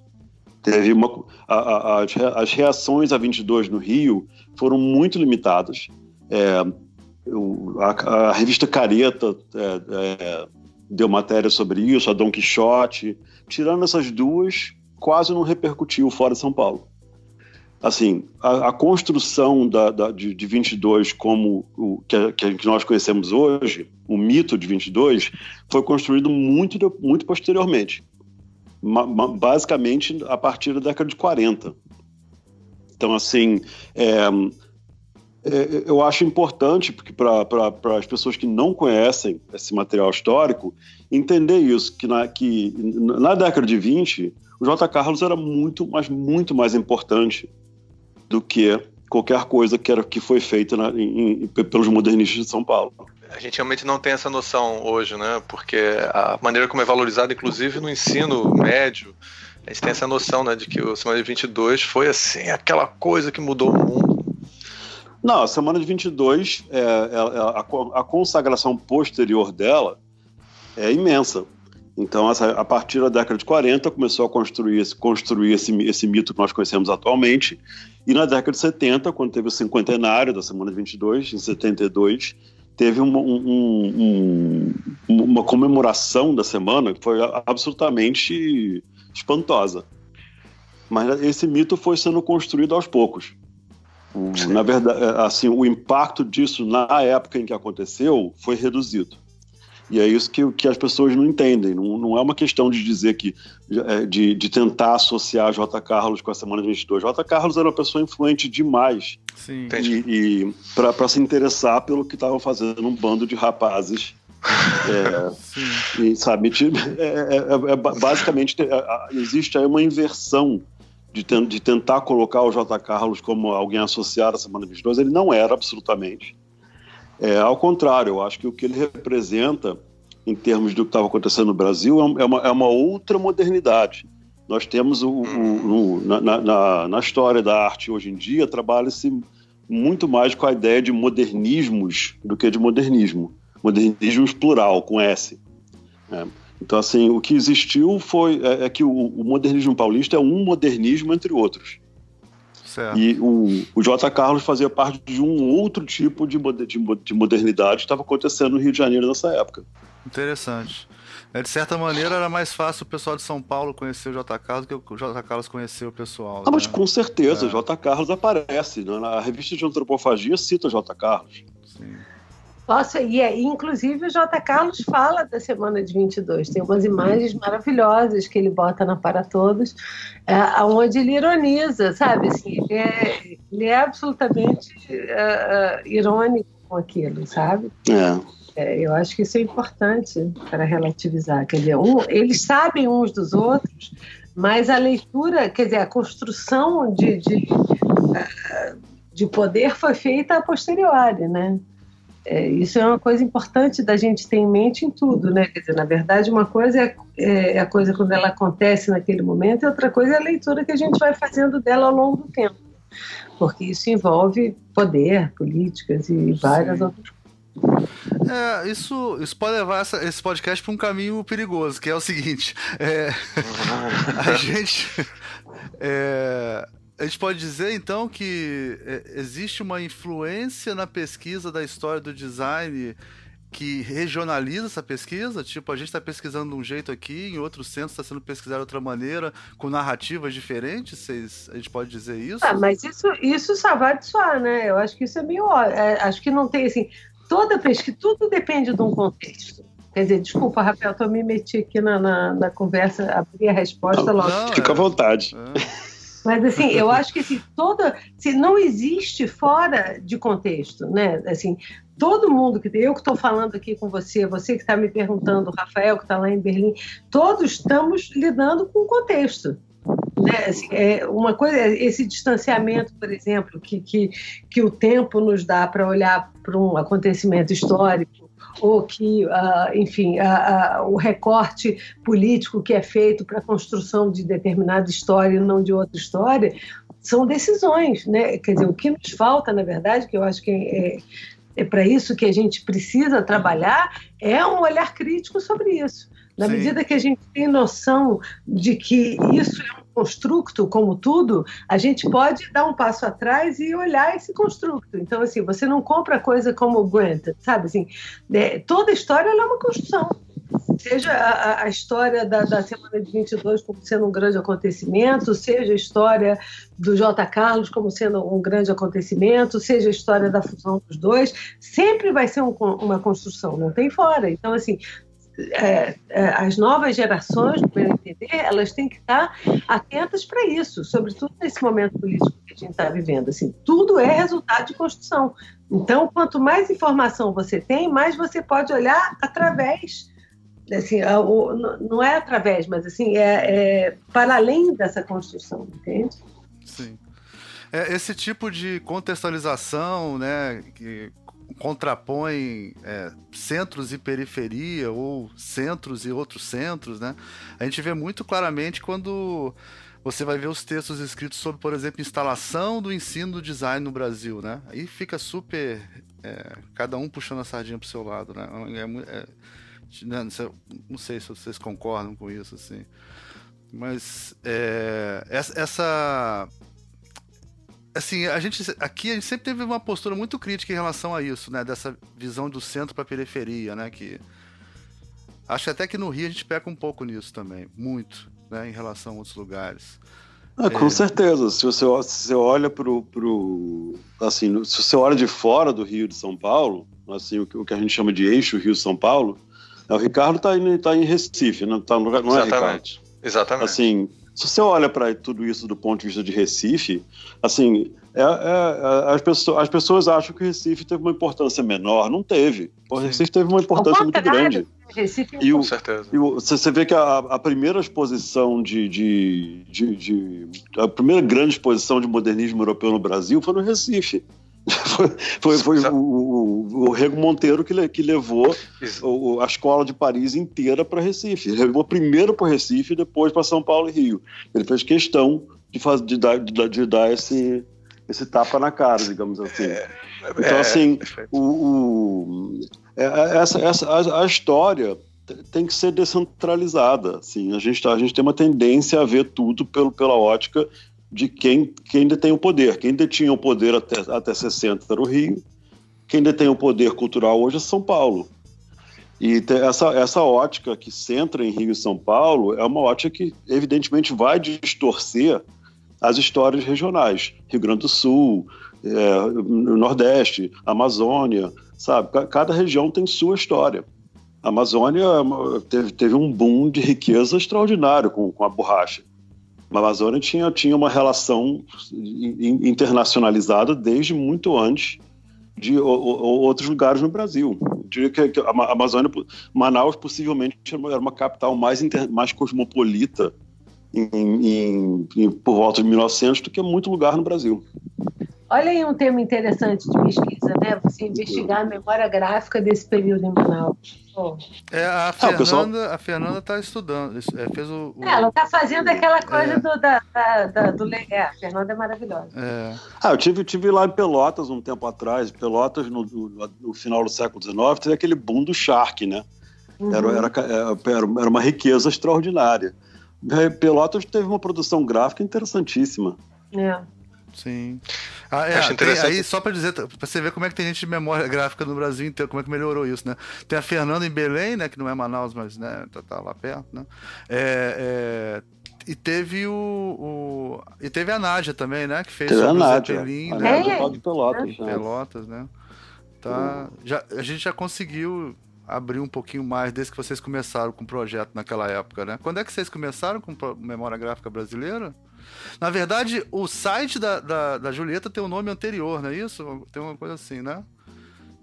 Teve uma, a, a, as reações a 22 no Rio foram muito limitadas. É, a, a, revista Careta é, é, deu matéria sobre isso, a Don Quixote. Tirando essas duas, quase não repercutiu fora de São Paulo. Assim, a, a construção da, da, de, de 22 como o que, que, nós conhecemos hoje, o mito de 22, foi construído muito, muito posteriormente basicamente a partir da década de 40. Então, assim, é, é, eu acho importante para as pessoas que não conhecem esse material histórico entender isso, que na, que na década de 20, o J. Carlos era muito, mas muito mais importante do que qualquer coisa que, era, que foi feita na, em, pelos modernistas de São Paulo a gente realmente não tem essa noção hoje, né? Porque a maneira como é valorizado, inclusive no ensino médio, a gente tem essa noção, né, de que o Semana de 22 foi assim aquela coisa que mudou o mundo. Não, a Semana de 22, é, é, é a, a, consagração posterior dela é imensa. Então, essa, a partir da década de 40, começou a construir, construir esse, esse mito que nós conhecemos atualmente. E na década de 70, quando teve o cinquentenário da Semana de 22, em 72, teve uma, um, um, uma comemoração da semana que foi absolutamente espantosa. Mas esse mito foi sendo construído aos poucos. Na verdade, é, assim, o impacto disso na época em que aconteceu foi reduzido. E é isso que, que as pessoas não entendem. Não, não é uma questão de dizer que. É, de, de tentar associar J. Carlos com a Semana de 22. J. Carlos era uma pessoa influente demais. Sim. E, e para se interessar pelo que estavam fazendo um bando de rapazes. É, e, sabe, é, é, é, é basicamente existe aí uma inversão de, de tentar colocar o J. Carlos como alguém associado à Semana 22. Ele não era absolutamente. É, ao contrário, eu acho que o que ele representa, em termos do que estava acontecendo no Brasil, é, é uma, é uma outra modernidade. Nós temos o, o, o na, na, na, história da arte hoje em dia, trabalha-se muito mais com a ideia de modernismos do que de modernismo. Modernismos plural, com S. É. Então, assim, o que existiu foi é, é que o, modernismo paulista é um modernismo entre outros. Certo. E o, o J. Carlos fazia parte de um outro tipo de, de, de modernidade que estava acontecendo no Rio de Janeiro nessa época. Interessante. É, de certa maneira, era mais fácil o pessoal de São Paulo conhecer o J. Carlos do que o J. Carlos conhecer o pessoal. Ah, né? mas com certeza, é. o J. Carlos aparece. Né? Na revista de antropofagia cita o J. Carlos. Sim. Nossa, e é, inclusive o J. Carlos fala da semana de 22. Tem umas imagens maravilhosas que ele bota na Para Todos, é, onde ele ironiza, sabe? Assim, ele, é, ele é absolutamente uh, irônico com aquilo, sabe? É. é. eu acho que isso é importante para relativizar. Quer dizer, um, eles sabem uns dos outros, mas a leitura, quer dizer, a construção de, de, de poder foi feita a posteriori, né? É, isso é uma coisa importante da gente ter em mente em tudo, né? Quer dizer, na verdade, uma coisa é, é, é, a coisa quando ela acontece naquele momento, e outra coisa é a leitura que a gente vai fazendo dela ao longo do tempo. Porque isso envolve poder, políticas e várias Sim. outras coisas. É, isso, isso pode levar essa, esse podcast para um caminho perigoso, que é o seguinte: é, a gente É, a gente pode dizer então que é, existe uma influência na pesquisa da história do design que regionaliza essa pesquisa? Tipo, a gente está pesquisando de um jeito aqui, em outro centro está sendo pesquisado de outra maneira, com narrativas diferentes? Vocês, a gente pode dizer isso? Ah, mas isso, isso só vai de só, né? Eu acho que isso é meio. É, acho que não tem assim. Toda pesquisa, tudo depende de um contexto. Quer dizer, desculpa, Rafael, eu me meti aqui na, na, na conversa, abri a resposta não, logo. Não, Fica à vontade. É. Mas assim, eu acho que assim, toda, se não existe fora de contexto, né? Assim, todo mundo que eu que estou falando aqui com você, você que está me perguntando, o Rafael que está lá em Berlim, todos estamos lidando com o contexto. Né? Assim, é uma coisa, esse distanciamento, por exemplo, que, que, que o tempo nos dá para olhar para um acontecimento histórico ou que, uh, enfim, uh, uh, o recorte político que é feito para a construção de determinada história e não de outra história, são decisões, né? Quer dizer, o que nos falta, na verdade, que eu acho que é, é para isso que a gente precisa trabalhar, é um olhar crítico sobre isso. Na Sim. medida que a gente tem noção de que isso é um construto, como tudo, a gente pode dar um passo atrás e olhar esse construto. Então, assim, você não compra coisa como Grant, sabe? Assim, é, toda história é uma construção. Seja a, a história da, da, semana de 22 como sendo um grande acontecimento, seja a história do J. Carlos como sendo um grande acontecimento, seja a história da fusão dos dois, sempre vai ser um, uma construção, não tem fora. Então, assim, é, é, as novas gerações, no meu entender, elas têm que estar atentas para isso, sobretudo nesse momento político que a gente está vivendo. Assim, tudo é resultado de construção. Então, quanto mais informação você tem, mais você pode olhar através, assim, não é através, mas assim, é, é para além dessa construção, entende? Sim. É, esse tipo de contextualização, né, que contrapõe é, centros e periferia ou centros e outros centros, né? A gente vê muito claramente quando você vai ver os textos escritos sobre, por exemplo, instalação do ensino do design no Brasil, né? Aí fica super é, cada um puxando a sardinha para o seu lado, né? É, é, né, não sei se vocês concordam com isso, assim. Mas é, essa assim, a gente aqui a gente sempre teve uma postura muito crítica em relação a isso, né? Dessa visão do centro para periferia, né? Que acho até que no Rio a gente peca um pouco nisso também, muito, né? Em relação a outros lugares. Ah, com é... certeza. Se você, se você olha pro, pro assim, se você olha de fora do Rio de São Paulo, assim, o, o que a gente chama de eixo Rio São Paulo, é, o Ricardo está em, tá em Recife, não, tá no, não é Exatamente. Ricardo? Exatamente. Assim, se você olha para tudo isso do ponto de vista de Recife, assim, é, é, é, as, pessoas, as pessoas acham que o Recife teve uma importância menor. Não teve. O Recife teve uma importância muito grande. Recife, e com certeza. E o, você vê que a, a primeira exposição de, de, de, de, A primeira grande exposição de modernismo europeu no Brasil foi no Recife. Foi, foi, o, o, o, Rego Monteiro que, que levou o, a escola de Paris inteira para Recife. Ele levou primeiro para Recife e depois para São Paulo e Rio. Ele fez questão de, faz, de, dar, de, de dar esse, esse tapa na cara, digamos assim. É, então, é, assim, o, o, é, é, essa, essa, a, a, história tem que ser descentralizada. Assim. A, gente, tá, a gente tem uma tendência a ver tudo pelo, pela ótica de quem, quem detém o poder. Quem detinha o poder até, até 60 era o Rio, quem detém o poder cultural hoje é São Paulo. E essa, essa ótica que centra em Rio e São Paulo é uma ótica que, evidentemente, vai distorcer as histórias regionais. Rio Grande do Sul, é, Nordeste, Amazônia, sabe? Cada região tem sua história. A Amazônia é teve, teve um boom de riqueza extraordinário com, com a borracha. A Amazônia tinha, tinha uma relação internacionalizada desde muito antes de outros lugares no Brasil. Eu diria que, a Amazônia, Manaus possivelmente era uma capital mais, inter, mais cosmopolita em, em, em, por volta de 1900 do que muito lugar no Brasil. Olha aí um tema interessante de pesquisa, né? Você investigar a memória gráfica desse período em Manaus. É, a Fernanda, ah, pessoal... a Fernanda está estudando, é, fez o, o... É, ela está fazendo aquela coisa é. do, da, da, do é, a Fernanda é maravilhosa. É. Ah, eu tive, tive lá em Pelotas um tempo atrás, Pelotas no, no, no final do século XIX, teve aquele boom do Shark, né? Uhum. Era, era, era, era uma riqueza extraordinária. É, Pelotas teve uma produção gráfica interessantíssima. É. Sim. Ah, é, Acho tem- interessante. aí, só pra dizer, pra você ver como é que tem gente de memória gráfica no Brasil inteiro, como é que melhorou isso, né? Tem a Fernanda em Belém, né? Que não é Manaus, mas né, tá, tá lá perto, né? É, é, e teve o, o- E teve a Nádia também, né? Que fez Teve a Nádia. Zeppelin, A né? Nádia É. de Pelotas. né? Pelotas, né? Tá, já, a gente já conseguiu abrir um pouquinho mais desde que vocês começaram com o projeto naquela época, né? Quando é que vocês começaram com memória gráfica brasileira? Na verdade, o site da, da, da Julieta tem um nome anterior, não é isso? Tem uma coisa assim, né?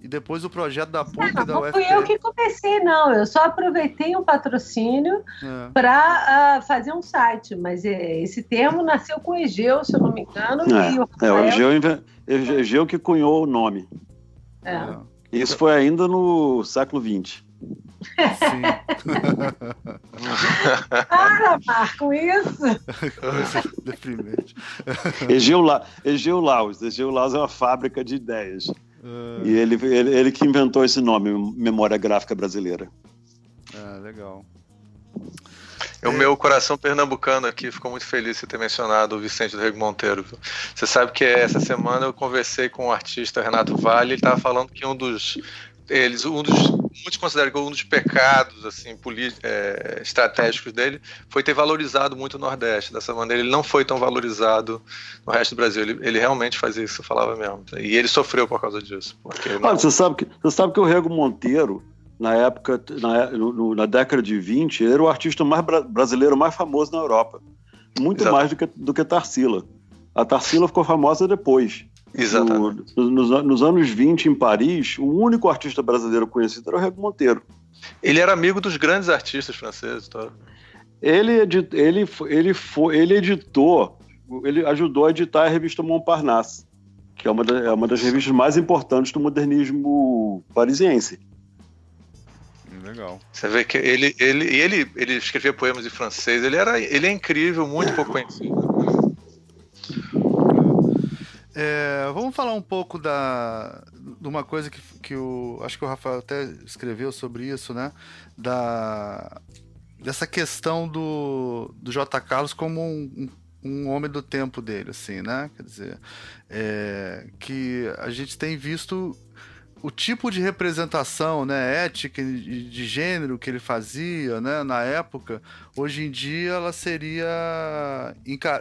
E depois o projeto da PUC e Não, da não UFT. fui eu que comecei, não. Eu só aproveitei um patrocínio É. para fazer um site, mas é, esse termo nasceu com o Egeu, se eu não me engano, e o É, o Rafael- Egeu, inve- Egeu que cunhou o nome. é. É, Isso foi ainda no século XX. Sim. Para, Marco, isso! Deprimente. Egeu, La... Egeu Laus. Egeu Laus é uma fábrica de ideias. É, E ele, ele, ele que inventou esse nome, Memória Gráfica Brasileira. é, legal. O meu coração pernambucano aqui ficou muito feliz de ter mencionado o Vicente do Rego Monteiro. Você sabe que essa semana eu conversei com o artista Renato Vale, ele estava falando que um dos eles um dos muitos consideram que um dos pecados assim é, estratégicos dele foi ter valorizado muito o Nordeste dessa maneira ele não foi tão valorizado no resto do Brasil ele, ele realmente fazia isso eu falava mesmo e ele sofreu por causa disso não- você sabe que, você sabe que o Rego Monteiro, na época, na, no- na década de 20, ele era o artista mais bra- brasileiro mais famoso na Europa. Muito Exato. mais do que, do que Tarsila. A Tarsila ficou famosa depois. Exatamente No- nos, nos anos 20, em Paris, o único artista brasileiro conhecido era o Rego Monteiro. ele era amigo dos grandes artistas franceses tá? Ele, ele, ele, foi, ele editou, ele ajudou a editar a revista Montparnasse, que é uma, da- é uma das revistas mais importantes do modernismo parisiense. Legal. Você vê que ele, ele, ele, ele escrevia poemas em francês, ele, era, ele é incrível, muito pouco conhecido. É, vamos falar um pouco da, de uma coisa que, que o. Acho que o Rafael até escreveu sobre isso, né? Da, dessa questão do, do J. Carlos como um, um, homem do tempo dele, assim, né? Quer dizer, é, que a gente tem visto o tipo de representação né, ética e de gênero que ele fazia né, na época, hoje em dia ela seria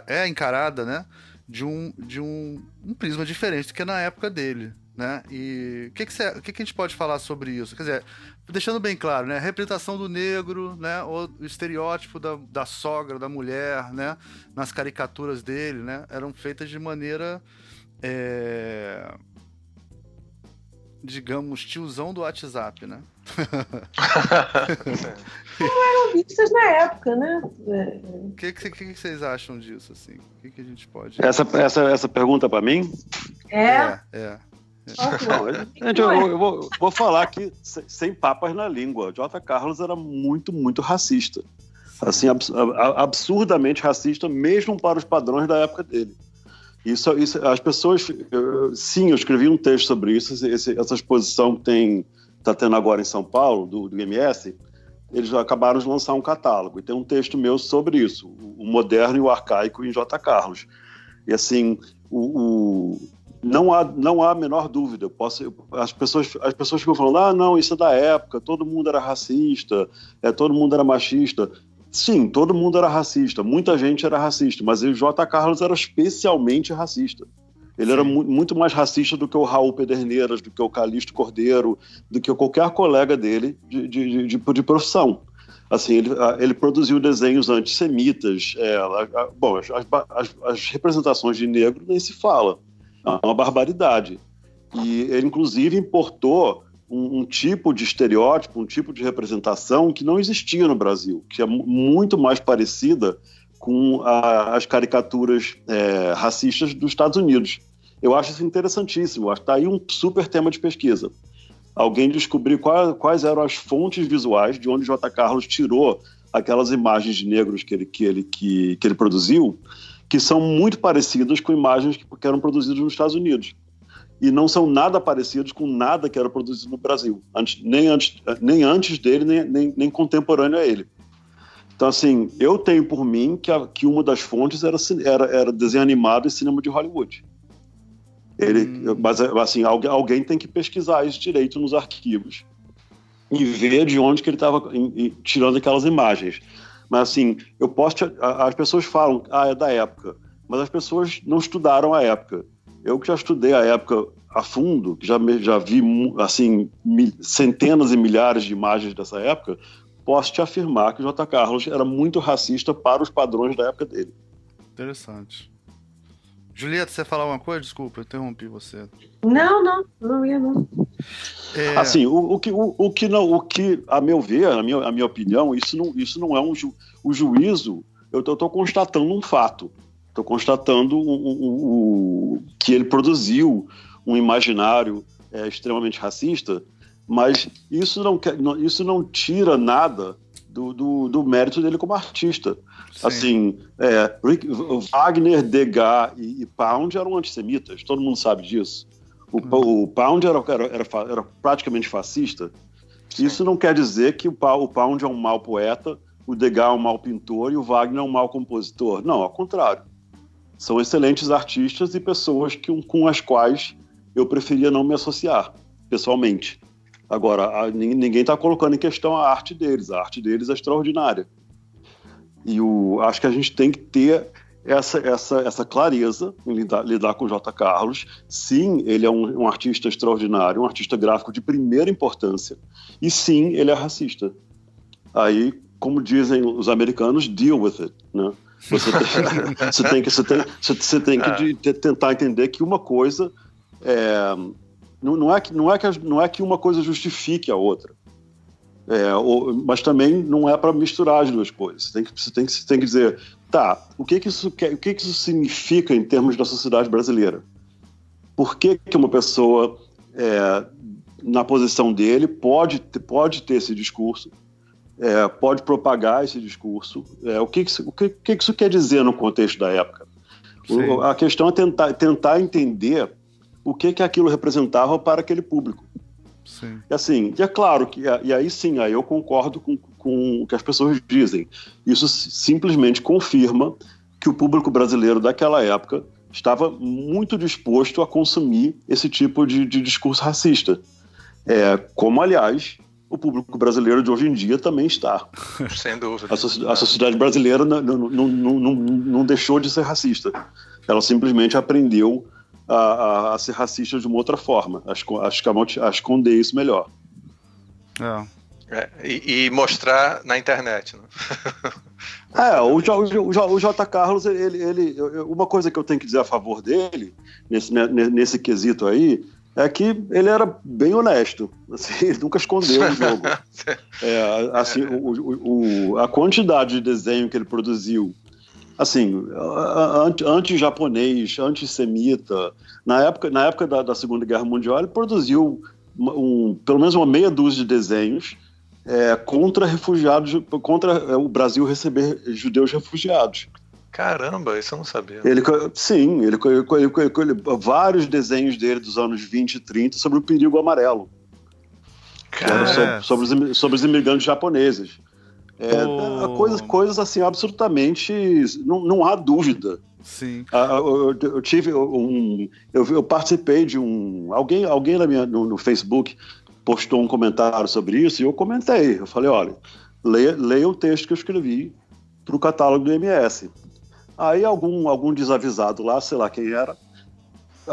é encarada né, de, um, de um, um prisma diferente do que na época dele. Né? E o que, que, que, que a gente pode falar sobre isso? Quer dizer, deixando bem claro, né? A representação do negro, né? O, o estereótipo da, da sogra, da mulher, né? Nas caricaturas dele, né? Eram feitas de maneira. é, digamos, tiozão do WhatsApp, né? Vistas na época, né? É, O que, que, que vocês acham disso, assim? O que, que a gente pode... Essa, essa, essa pergunta para mim? é, é. é. Não, gente, eu, eu vou, vou falar aqui sem, papas na língua. J. Carlos era muito, muito racista. Assim, absurdamente racista, mesmo para os padrões da época dele. Isso, isso as pessoas. eu- sim, eu escrevi um texto sobre isso, esse- essa exposição que está tendo agora em São Paulo, do, do MS. Eles acabaram de lançar um catálogo e tem um texto meu sobre isso, o o moderno e o arcaico em J. Carlos. E assim, o, o- não há não há a menor dúvida. Eu posso, eu- as pessoas as pessoas ficam falando, ah, não, isso é da época, todo mundo era racista, é todo mundo era machista. Sim, todo mundo era racista, muita gente era racista, mas o J. Carlos era especialmente racista. Ele era mu- muito mais racista do que o Raul Pederneiras, do que o Calixto Cordeiro, do que qualquer colega dele de, de, de, de- profissão. Assim, ele, ele produziu desenhos antissemitas. é, a- a- bom, as, as- as representações de negro nem se fala. É uma barbaridade. E ele, inclusive, importou um, um tipo de estereótipo, um tipo de representação que não existia no Brasil, que é mu- muito mais parecida com a- as caricaturas é, racistas dos Estados Unidos. Eu acho isso interessantíssimo. Está aí um super tema de pesquisa. Alguém descobrir quais, quais eram as fontes visuais de onde J. Carlos tirou aquelas imagens de negros que ele, que ele, que, que ele produziu, que são muito parecidas com imagens que, que eram produzidas nos Estados Unidos. E não são nada parecidos com nada que era produzido no Brasil, antes, nem, antes, nem antes dele, nem, nem, nem contemporâneo a ele. Então, assim, eu tenho por mim que, a, que uma das fontes era, era, era desenho animado e cinema de Hollywood. Ele, hum. Mas, assim, alguém, alguém tem que pesquisar isso direito nos arquivos e ver de onde que ele estava tirando aquelas imagens. Mas, assim, eu posso... Te, as pessoas falam, ah, é da época. Mas as pessoas não estudaram a época. Eu que já estudei a época a fundo, que já, já vi, assim, centenas e milhares de imagens dessa época, posso te afirmar que o J. Carlos era muito racista para os padrões da época dele. Interessante. Julieta, você ia falar alguma coisa? Desculpa, eu interrompi você. Não, não, não ia não. É... Assim, o, o, que, o, o, que não, o que, a meu ver, a minha, a minha opinião, isso não, isso não é um ju, o juízo. Eu estou constatando um fato. Estou constatando o, o, o, que ele produziu um imaginário é, extremamente racista mas isso não, isso não tira nada do, do, do mérito dele como artista. Sim. Assim, é, Wagner, Degas e, e, Pound eram antissemitas, todo mundo sabe disso. O, hum. o Pound era, era, era, era, praticamente fascista. Sim. Isso não quer dizer que o, o Pound é um mau poeta, o Degas é um mau pintor e o Wagner é um mau compositor. Não, ao contrário. São excelentes artistas e pessoas que, com as quais eu preferia não me associar, pessoalmente. Agora, a, ninguém está colocando em questão a arte deles, a arte deles é extraordinária. E o, acho que a gente tem que ter essa, essa, essa clareza em lidar, lidar com o J. Carlos. Sim, ele é um, um, artista extraordinário, um artista gráfico de primeira importância. E sim, ele é racista. Aí, como dizem os americanos, deal with it. Né? Você tem, você tem que, você tem, você tem que de, de, tentar entender que uma coisa é, não, não, é que, não, é que, não é que uma coisa justifique a outra. É, ou, mas também não é para misturar as duas coisas. Você tem que, você tem que, você tem que dizer, tá, o que, que, isso, o que, que isso significa em termos da sociedade brasileira? Por que, que uma pessoa, é, na posição dele, pode, pode ter esse discurso, é, pode propagar esse discurso? É, o que, o que, que isso quer dizer no contexto da época? O, a questão é tentar, tentar entender o que que aquilo representava para aquele público. Sim. E assim, e é claro que, e aí sim, aí eu concordo com, com o que as pessoas dizem. Isso simplesmente confirma que o público brasileiro daquela época estava muito disposto a consumir esse tipo de, de discurso racista. É, como, aliás, o público brasileiro de hoje em dia também está. Sem dúvida. A, a sociedade brasileira não, não, não, não, deixou de ser racista. Ela simplesmente aprendeu a, a, a, ser racista de uma outra forma, a, a esconder isso melhor. É. É, e, e, mostrar na internet. Né? é, o, o, o, J. Carlos, ele, ele, uma coisa que eu tenho que dizer a favor dele, nesse, né, nesse quesito aí, é que ele era bem honesto. Assim, ele nunca escondeu o jogo. É, assim, o, o, a quantidade de desenho que ele produziu assim, anti-japonês, antissemita. Na época, na época da, da, Segunda Guerra Mundial, ele produziu um, pelo menos uma meia dúzia de desenhos é, contra refugiados, contra é, o Brasil receber judeus refugiados. Caramba, isso eu não sabia. Ele, sim, ele, ele, vários desenhos dele dos anos 20 e 30 sobre o perigo amarelo. Sobre, sobre, os, sobre os imigrantes japoneses. É, oh. coisas, coisas assim, absolutamente. Não, não há dúvida. Sim. Ah, eu, eu, tive um. Eu, eu, participei de um. Alguém, alguém na minha, no, no, Facebook postou um comentário sobre isso e eu comentei. Eu falei: olha, leia, leia o texto que eu escrevi para o catálogo do MS. Aí algum, algum desavisado lá, sei lá quem era,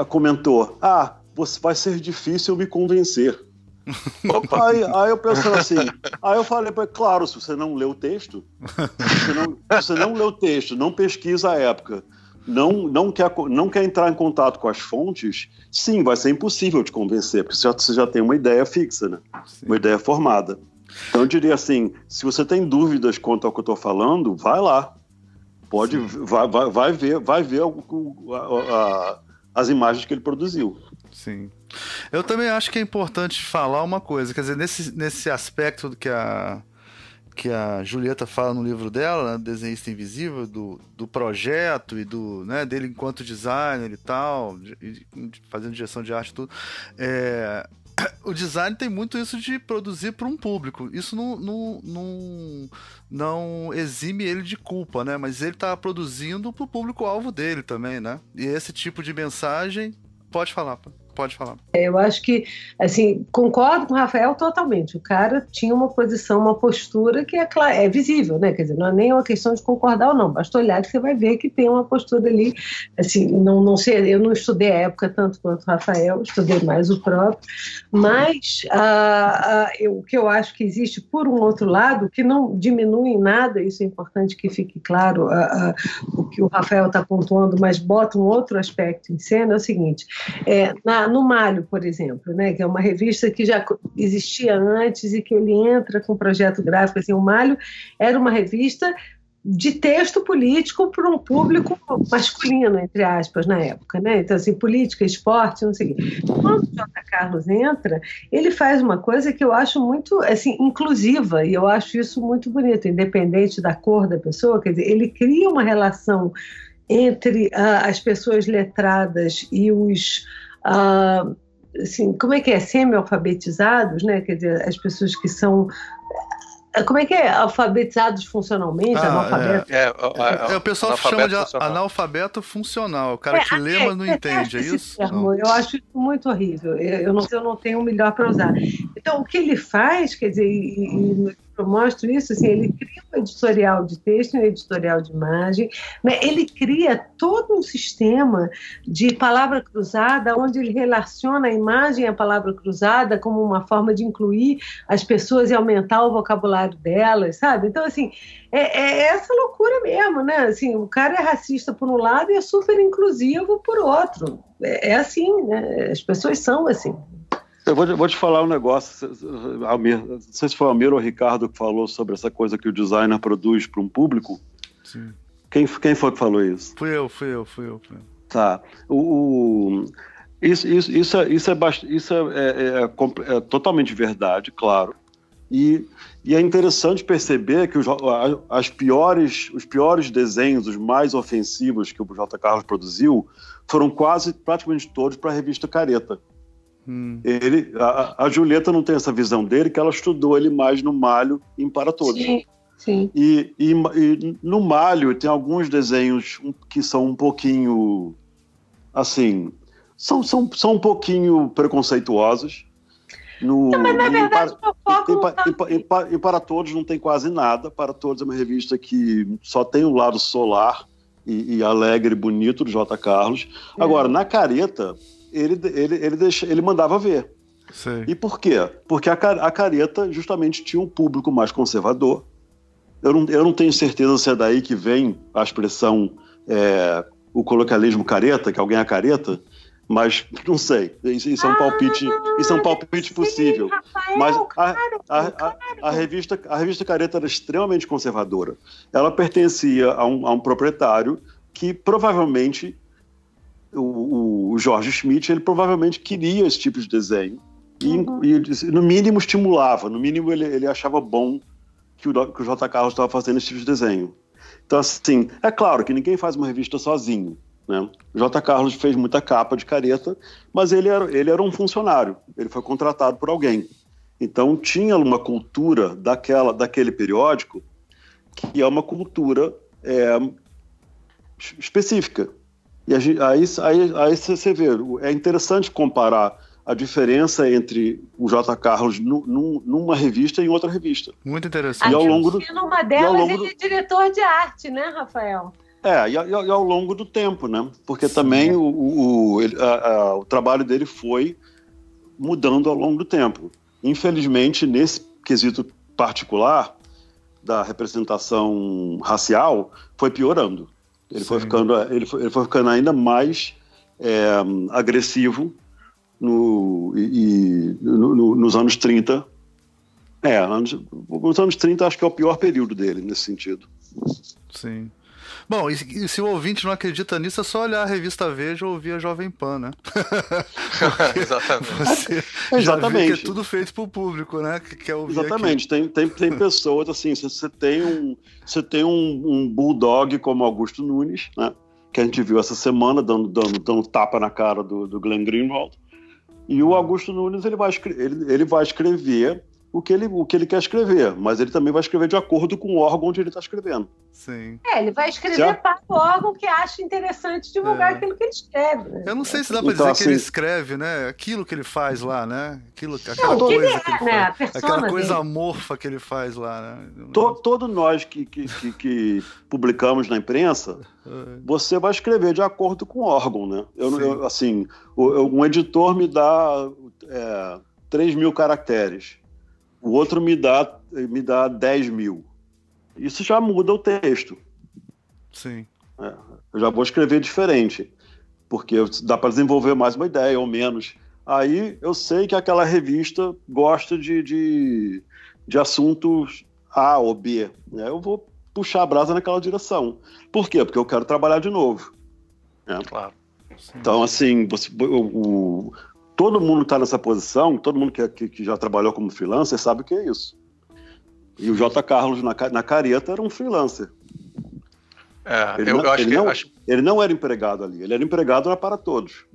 comentou: ah, você, vai ser difícil me convencer aí, aí eu pensando assim, aí eu falei claro, se você não lê o texto, se você não, você não lê o texto, não pesquisa a época, não, não, quer, não quer entrar em contato com as fontes, sim, vai ser impossível te convencer, porque você já, você já tem uma ideia fixa, né? uma ideia formada. Então eu diria assim, se você tem dúvidas quanto ao que eu estou falando, vai lá. Pode, vai, vai, vai, ver, vai ver a, a, a, as imagens que ele produziu. Sim. Eu também acho que é importante falar uma coisa, quer dizer, nesse, nesse aspecto que a, que a Julieta fala no livro dela, né, Desenhista Invisível, do, do projeto e do né, dele enquanto designer e tal, de, de, fazendo direção de arte e tudo. É, o design tem muito isso de produzir para um público. Isso não, não, não, não, exime ele de culpa, né? Mas ele está produzindo para o público-alvo dele também, né? E esse tipo de mensagem. Pode falar. Pode falar. Eu acho que, assim, concordo com o Rafael totalmente. O cara tinha uma posição, uma postura que é, é visível, né? Quer dizer, não é nem uma questão de concordar ou não. Basta olhar que você vai ver que tem uma postura ali. Assim, não, não sei, eu não estudei a época tanto quanto o Rafael, estudei mais o próprio. Mas ah, ah, o que eu acho que existe, por um outro lado, que não diminui em nada, isso é importante que fique claro, ah, o que o Rafael está pontuando, mas bota um outro aspecto em cena, é o seguinte: é, na no Malho, por exemplo, né, que é uma revista que já existia antes e que ele entra com um projeto gráfico. Assim, o Malho era uma revista de texto político para um público masculino, entre aspas, na época, né? Então, assim, política, esporte, não sei o quê. Quando o J. Carlos entra, ele faz uma coisa que eu acho muito, assim, inclusiva, e eu acho isso muito bonito, independente da cor da pessoa, quer dizer, ele cria uma relação entre uh, as pessoas letradas e os uh, assim, como é que é, semi-alfabetizados, né? Quer dizer, as pessoas que são como é que é? Alfabetizados funcionalmente, ah, analfabeto? É, é, é, o pessoal chama de funcional. analfabeto funcional, o cara é, que lê, mas não entende, é isso? Termo, eu acho isso muito horrível, eu não, eu não tenho o melhor para usar. Então, o que ele faz, quer dizer, e, e eu mostro isso, assim, ele cria um editorial de texto, um editorial de imagem, né? ele cria todo um sistema de palavra cruzada, onde ele relaciona a imagem a palavra cruzada como uma forma de incluir as pessoas e aumentar o vocabulário delas, sabe? Então, assim, é, é essa loucura mesmo, né? Assim, o cara é racista por um lado e é super inclusivo por outro. É, é assim, né? As pessoas são assim. Eu vou, vou, te falar um negócio, Almir, não sei se foi o Almir ou o Ricardo que falou sobre essa coisa que o designer produz para um público. Sim. Quem, quem foi que falou isso? Fui eu, fui eu, fui eu. Fui eu. Tá. O, o, isso, isso, isso, é, isso, é, isso é, é, é, é, totalmente verdade, claro. E, e é interessante perceber que os, as piores, os piores desenhos, os mais ofensivos que o J. Carlos produziu, foram quase praticamente todos para a revista Careta. Hum. Ele, a, a, Julieta não tem essa visão dele, que ela estudou ele mais no Malho em Para Todos. Sim, sim. E, e, e no Malho tem alguns desenhos que são um pouquinho, assim, são, são, são um pouquinho preconceituosos. No, não, mas na verdade, para, e, para, e, para todos não tem quase nada. Para todos é uma revista que só tem o lado solar e, e alegre e bonito do J. Carlos. É. Agora, na careta, ele, ele, ele, deixa, ele mandava ver. Sim. E por quê? Porque a, a careta justamente tinha um público mais conservador. Eu não, eu não tenho certeza se é daí que vem a expressão é, o colocalismo careta, que alguém é careta, mas não sei. Isso, isso é um palpite, isso é um palpite sim, possível. Rafael, mas a, a, a, a, revista, a revista Careta era extremamente conservadora. Ela pertencia a um, a um proprietário que provavelmente o, o Jorge Schmidt, ele provavelmente queria esse tipo de desenho. E, uhum. e no mínimo estimulava, no mínimo ele, ele achava bom que o, que o J. Carlos estava fazendo esse tipo de desenho. Então, assim, é claro que ninguém faz uma revista sozinho. Né? O J. Carlos fez muita capa de careta, mas ele era, ele era um funcionário, ele foi contratado por alguém. Então, tinha uma cultura daquela, daquele periódico que é uma cultura é, específica. E aí, aí, aí você vê, é interessante comparar a diferença entre o J. Carlos numa revista e em outra revista. Muito interessante. E ao longo do, numa delas ele é diretor de arte, né, Rafael? É, e, e, ao longo do tempo, né? Porque Sim. também o, o, o, a, a, o trabalho dele foi mudando ao longo do tempo. Infelizmente, nesse quesito particular da representação racial, foi piorando. Ele foi, ficando, ele, foi, ele foi ficando ainda mais é, agressivo no, e, no, no, nos anos 30. É, anos, nos anos 30 acho que é o pior período dele nesse sentido. Sim. Bom, e, e, se o ouvinte não acredita nisso, é só olhar a revista Veja ou ouvir a Jovem Pan, né? Exatamente. Você Exatamente. que é tudo feito para o público, né? Que quer ouvir Exatamente. Tem, tem, tem pessoas, assim, você tem, um, você tem um, um bulldog como Augusto Nunes, né? Que a gente viu essa semana dando, dando, dando tapa na cara do, do Glenn Greenwald. E o Augusto Nunes ele vai, ele, ele vai escrever o que, ele, o que ele quer escrever, mas ele também vai escrever de acordo com o órgão onde ele está escrevendo. Sim. É, ele vai escrever certo? para o órgão que acha interessante divulgar é. aquilo que ele escreve. Né? Eu não sei se dá para então, dizer assim, que ele escreve, né? Aquilo que ele faz lá, né? Aquilo, aquela não, coisa que, ele é, né? Aquela coisa dele. amorfa que ele faz lá, né? Todo, todo nós que, que, que, que, publicamos na imprensa, é. você vai escrever de acordo com o órgão, né? Eu, eu assim, um editor me dá é, 3 mil caracteres o outro me dá, me dá 10 mil. Isso já muda o texto. Sim. É, eu já vou escrever diferente, porque dá para desenvolver mais uma ideia ou menos. Aí eu sei que aquela revista gosta de, de, de assuntos A ou B. Né? Eu vou puxar a brasa naquela direção. Por quê? Porque eu quero trabalhar de novo. Né? Claro. Então, assim, você, o, todo mundo está nessa posição, todo mundo que, que, que, já trabalhou como freelancer sabe o que é isso. E o J. Carlos na, na careta era um freelancer. É, ele, eu, não, eu ele, não, acho... ele não era empregado ali, ele era empregado para todos.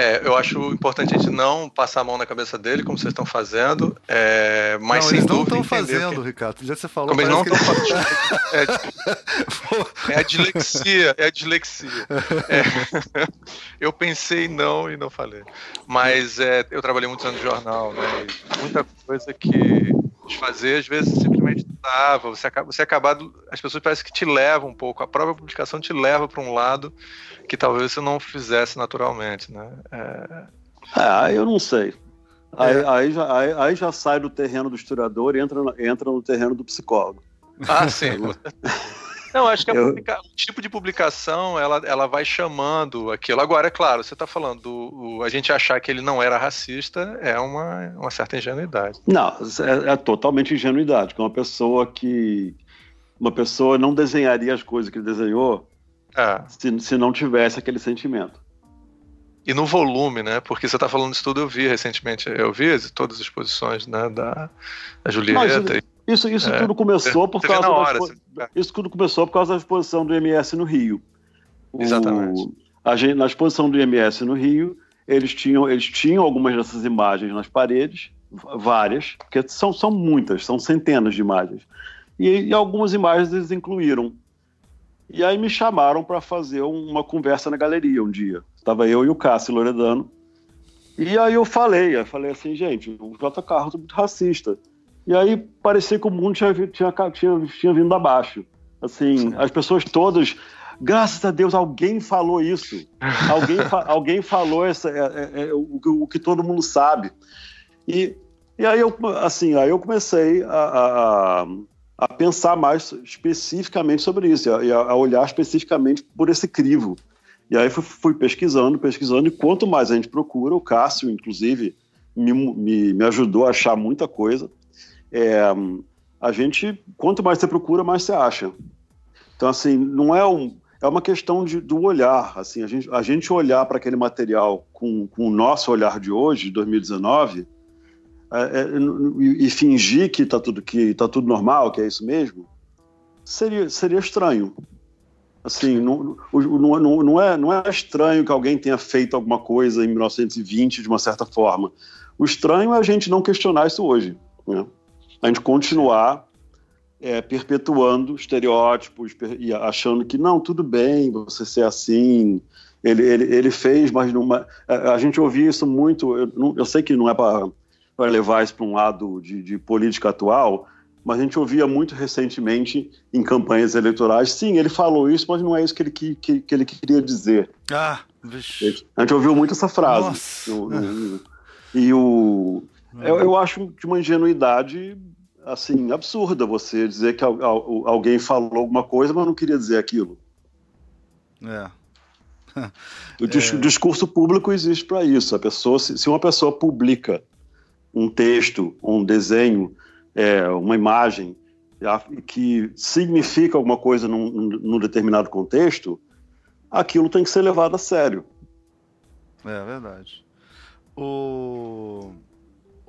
É, eu acho importante a gente não passar a mão na cabeça dele, como vocês estão fazendo, é, mas não, sem eles não estão fazendo, que... Ricardo. Já você falou. Como eles não estão que... fazendo. É, é, a dislexia, é a dislexia. É, eu pensei não e não falei. Mas é, eu trabalhei muitos anos no jornal, né? muita coisa que fazer, às vezes simplesmente Você acaba, você acaba, as pessoas parecem que te levam um pouco. A própria publicação te leva para um lado que talvez você não fizesse naturalmente, né? É... Ah, eu não sei. Aí, é. aí, já, aí, aí, já sai do terreno do historiador e entra, entra no terreno do psicólogo. Ah, sim. Não, acho que eu... o tipo de publicação ela, ela vai chamando aquilo. Agora, é claro, você está falando, do, a gente achar que ele não era racista é uma, uma certa ingenuidade. Não, é, é totalmente ingenuidade. Que uma pessoa que. Uma pessoa não desenharia as coisas que ele desenhou é. se, se não tivesse aquele sentimento. E no volume, né? Porque você está falando disso tudo, eu vi recentemente, eu vi todas as exposições né, da, da Julieta. Isso, isso é, tudo começou por causa hora, da, você... isso tudo começou por causa da exposição do MS no Rio. O, Exatamente. Gente, na exposição do MS no Rio, eles tinham, eles tinham algumas dessas imagens nas paredes, várias, porque são, são muitas, são centenas de imagens. E, e algumas imagens eles incluíram. E aí me chamaram para fazer uma conversa na galeria um dia. Estava eu e o Cássio Loredano. E aí eu falei, eu falei assim, gente, o J. Carlos é muito racista. E aí parecia que o mundo tinha, tinha, tinha, tinha vindo abaixo. Assim, Sim. as pessoas todas, graças a Deus, alguém falou isso. alguém, fa alguém falou essa, é, é, é, o, o, que todo mundo sabe. E, e aí eu, assim, aí eu comecei a, a, a pensar mais especificamente sobre isso, e a, a, olhar especificamente por esse crivo. E aí fui, fui, pesquisando, pesquisando, e quanto mais a gente procura, o Cássio, inclusive, me, me, me ajudou a achar muita coisa. É, a gente, quanto mais você procura, mais você acha. Então, assim, não é um, é uma questão de, do olhar. Assim, a gente, a gente olhar para aquele material com, com o nosso olhar de hoje, de 2019, é, é, e fingir que está tudo, que tá tudo normal, que é isso mesmo, seria, seria estranho. Assim, não, não, não, é, não é estranho que alguém tenha feito alguma coisa em 1920 de uma certa forma. O estranho é a gente não questionar isso hoje. Né? A gente continuar é, perpetuando estereótipos e achando que não, tudo bem você ser assim. Ele, ele, ele fez, mas numa, a, a gente ouvia isso muito. Eu, eu sei que não é para levar isso para um lado de, de, política atual, mas a gente ouvia muito recentemente em campanhas eleitorais, sim, ele falou isso, mas não é isso que ele, que, que, que ele queria dizer. Ah, vixe. A gente ouviu muito essa frase. No, no, e o, eu, eu acho de uma ingenuidade assim absurda você dizer que alguém falou alguma coisa, mas não queria dizer aquilo. É. O é. discurso público existe para isso. A pessoa, se uma pessoa publica um texto, um desenho, é, uma imagem que significa alguma coisa num, num, determinado contexto, aquilo tem que ser levado a sério. É verdade. O,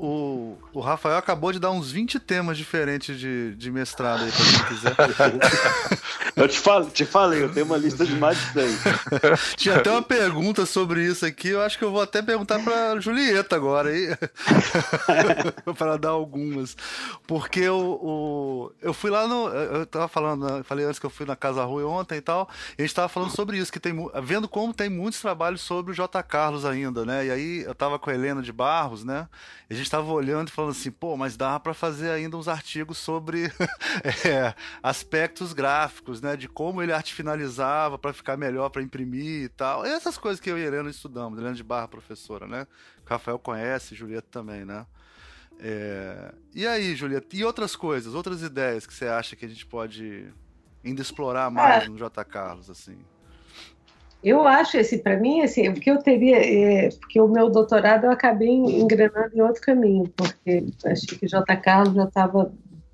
o, o Rafael acabou de dar uns 20 temas diferentes de, de mestrado aí, pra quem quiser. Eu te, fal, te falei, eu tenho uma lista de mais de 100. Tinha até uma pergunta sobre isso aqui, eu acho que eu vou até perguntar pra Julieta agora aí. para dar algumas. Porque o, o, eu fui lá no. Eu tava falando, eu falei antes que eu fui na Casa Rui ontem e tal, e a gente tava falando sobre isso, que tem vendo como tem muitos trabalhos sobre o J. Carlos ainda, né? E aí eu tava com a Helena de Barros, né? E a gente tava olhando e falando assim, pô, mas dá para fazer ainda uns artigos sobre é, aspectos gráficos, né? De como ele arte finalizava para ficar melhor para imprimir e tal. Essas coisas que eu e Helena estudamos, Helena de Barra, professora, né? O Rafael conhece, Julieta também, né? É... E aí, Julieta, e outras coisas, outras ideias que você acha que a gente pode ainda explorar mais é. no J. Carlos, assim? Eu acho, assim, para mim, assim, o que eu teria, é, porque o meu doutorado eu acabei engrenando em outro caminho, porque achei que J. Carlos já estava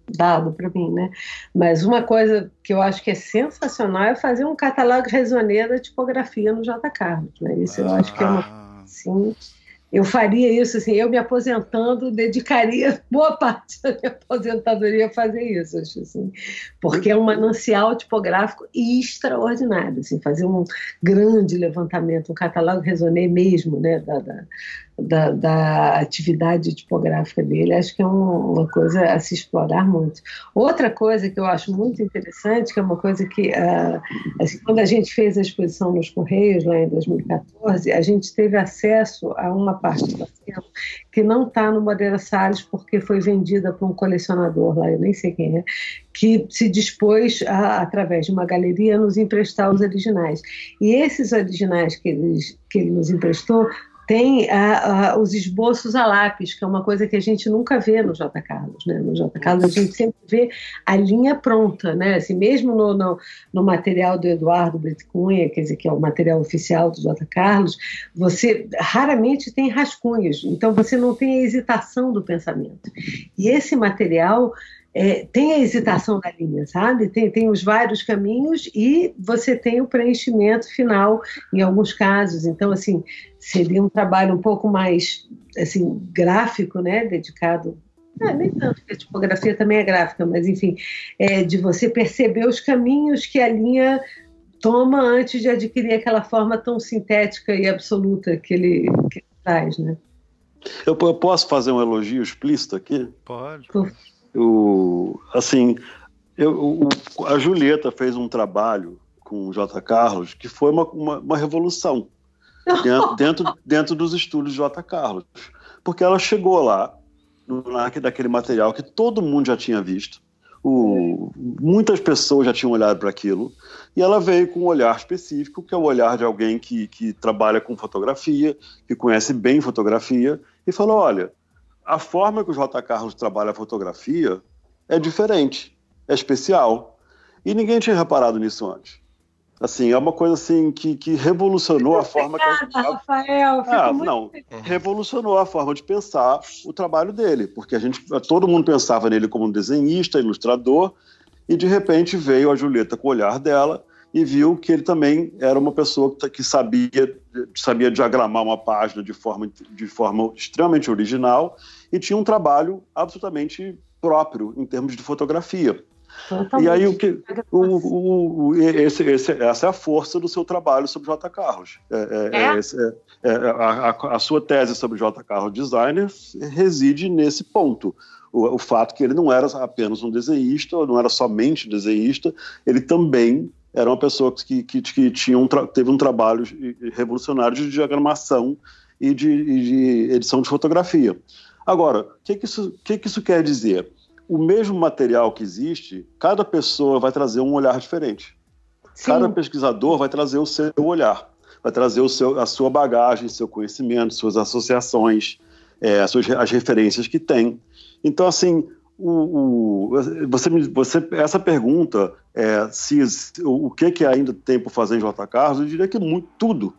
dado para mim, né? Mas uma coisa que eu acho que é sensacional é fazer um catálogo resoneiro da tipografia no J. Carlos, né? Isso eu acho que é uma, ah. sim, eu faria isso, assim, eu me aposentando, dedicaria boa parte da minha aposentadoria a fazer isso, acho assim, porque é um manancial tipográfico extraordinário, assim, fazer um grande levantamento, um catálogo resonê mesmo, né, da, da da, da, atividade tipográfica dele, acho que é um, uma coisa a se explorar muito. Outra coisa que eu acho muito interessante, que é uma coisa que, uh, assim, quando a gente fez a exposição nos Correios, lá em 2014, a gente teve acesso a uma parte do acervo que não está no Moreira Salles porque foi vendida para um colecionador lá, eu nem sei quem é, que se dispôs, a, através de uma galeria, a nos emprestar os originais. E esses originais que ele, que ele nos emprestou tem a, a, os esboços a lápis, que é uma coisa que a gente nunca vê no J. Carlos. Né? No J. Carlos a gente sempre vê a linha pronta, né? assim, mesmo no, no, no material do Eduardo Brito Cunha, quer dizer, que é o material oficial do J. Carlos, você raramente tem rascunhos, então você não tem a hesitação do pensamento. E esse material é, tem a hesitação da linha, sabe? Tem, tem os vários caminhos e você tem o preenchimento final em alguns casos. Então, assim, seria um trabalho um pouco mais assim gráfico, né? Dedicado é, nem tanto, porque a tipografia também é gráfica, mas enfim, é, de você perceber os caminhos que a linha toma antes de adquirir aquela forma tão sintética e absoluta que ele, que ele traz, né? Eu, eu posso fazer um elogio explícito aqui? Pode. Por o, assim, eu, o, a Julieta fez um trabalho com o J. Carlos que foi uma, uma, uma revolução dentro, dentro, dentro, dos estudos de J. Carlos. Porque ela chegou lá, no daquele material que todo mundo já tinha visto, o, muitas pessoas já tinham olhado para aquilo, e ela veio com um olhar específico, que é o olhar de alguém que, que trabalha com fotografia, que conhece bem fotografia, e falou: olha, a forma que o J. Carlos trabalha a fotografia é diferente, é especial. E ninguém tinha reparado nisso antes. Assim, é uma coisa assim que, que revolucionou a forma que a... Rafael, ah, não, revolucionou a forma de pensar o trabalho dele, porque a gente, todo mundo pensava nele como um desenhista, ilustrador, e de repente veio a Julieta com o olhar dela e viu que ele também era uma pessoa que sabia, sabia diagramar uma página de forma, de forma extremamente original e tinha um trabalho absolutamente próprio em termos de fotografia. Totalmente. E aí o que o, o, esse, esse, essa é a força do seu trabalho sobre J. Carlos. É, é, é? é, é a, a, sua tese sobre J. Carlos designer reside nesse ponto. O, o, fato que ele não era apenas um desenhista, não era somente desenhista, ele também era uma pessoa que, que, que tinha um teve um trabalho revolucionário de diagramação e de, e de edição de fotografia. Agora, o que, que, isso, que, que isso quer dizer? O mesmo material que existe, cada pessoa vai trazer um olhar diferente. Sim. Cada pesquisador vai trazer o seu olhar, vai trazer o seu, a sua bagagem, seu conhecimento, suas associações, é, as, suas, as referências que tem. Então, assim, o, o, você, você, essa pergunta, é, se, o, o que, que ainda tem por fazer em J. Carlos, eu diria que muito, tudo.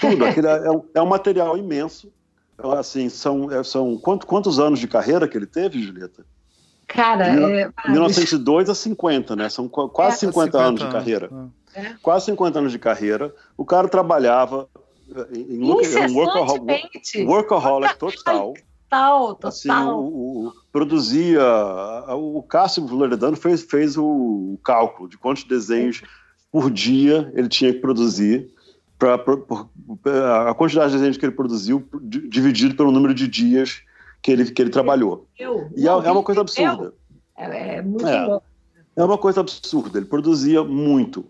Tudo. é, um, é um material imenso. Então, assim, são, é, são quantos, quantos anos de carreira que ele teve, Julieta? Cara, é, 1902 a 50, né? São quase é, 50, 50 anos de carreira. É. Quase 50 anos de carreira. O cara trabalhava em, em um workaholic, workaholic total Total, Assim, total. o, o- produzia. O Cássio Loredano fez, fez o cálculo de quantos desenhos por dia ele tinha que produzir. Pra, por- por- a quantidade de desenhos que ele produziu di- dividido pelo número de dias que ele, que ele trabalhou. Eu, E é, não, é uma coisa absurda. É, é muito É. louco. É uma coisa absurda. Ele produzia muito.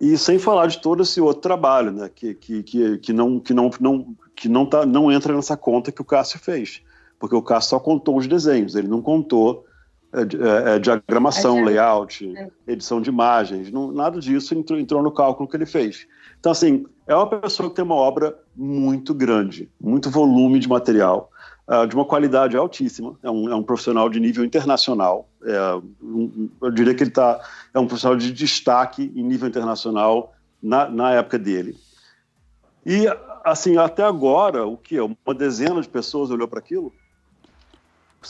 E sem falar de todo esse outro trabalho, né? Que, que, que, que, não, que, não, não, que não, tá, não entra nessa conta que o Cássio fez. Porque o Cássio só contou os desenhos, ele não contou é, é, é, diagramação, É, layout, é. edição de imagens, não- nada disso entrou, entrou no cálculo que ele fez. Então, assim, é uma pessoa que tem uma obra muito grande, muito volume de material, ah, de uma qualidade altíssima, é um, é um profissional de nível internacional, um- eu diria que ele tá, é um profissional de destaque em nível internacional na, na época dele. E, assim, até agora, o que? Uma dezena de pessoas olhou para aquilo?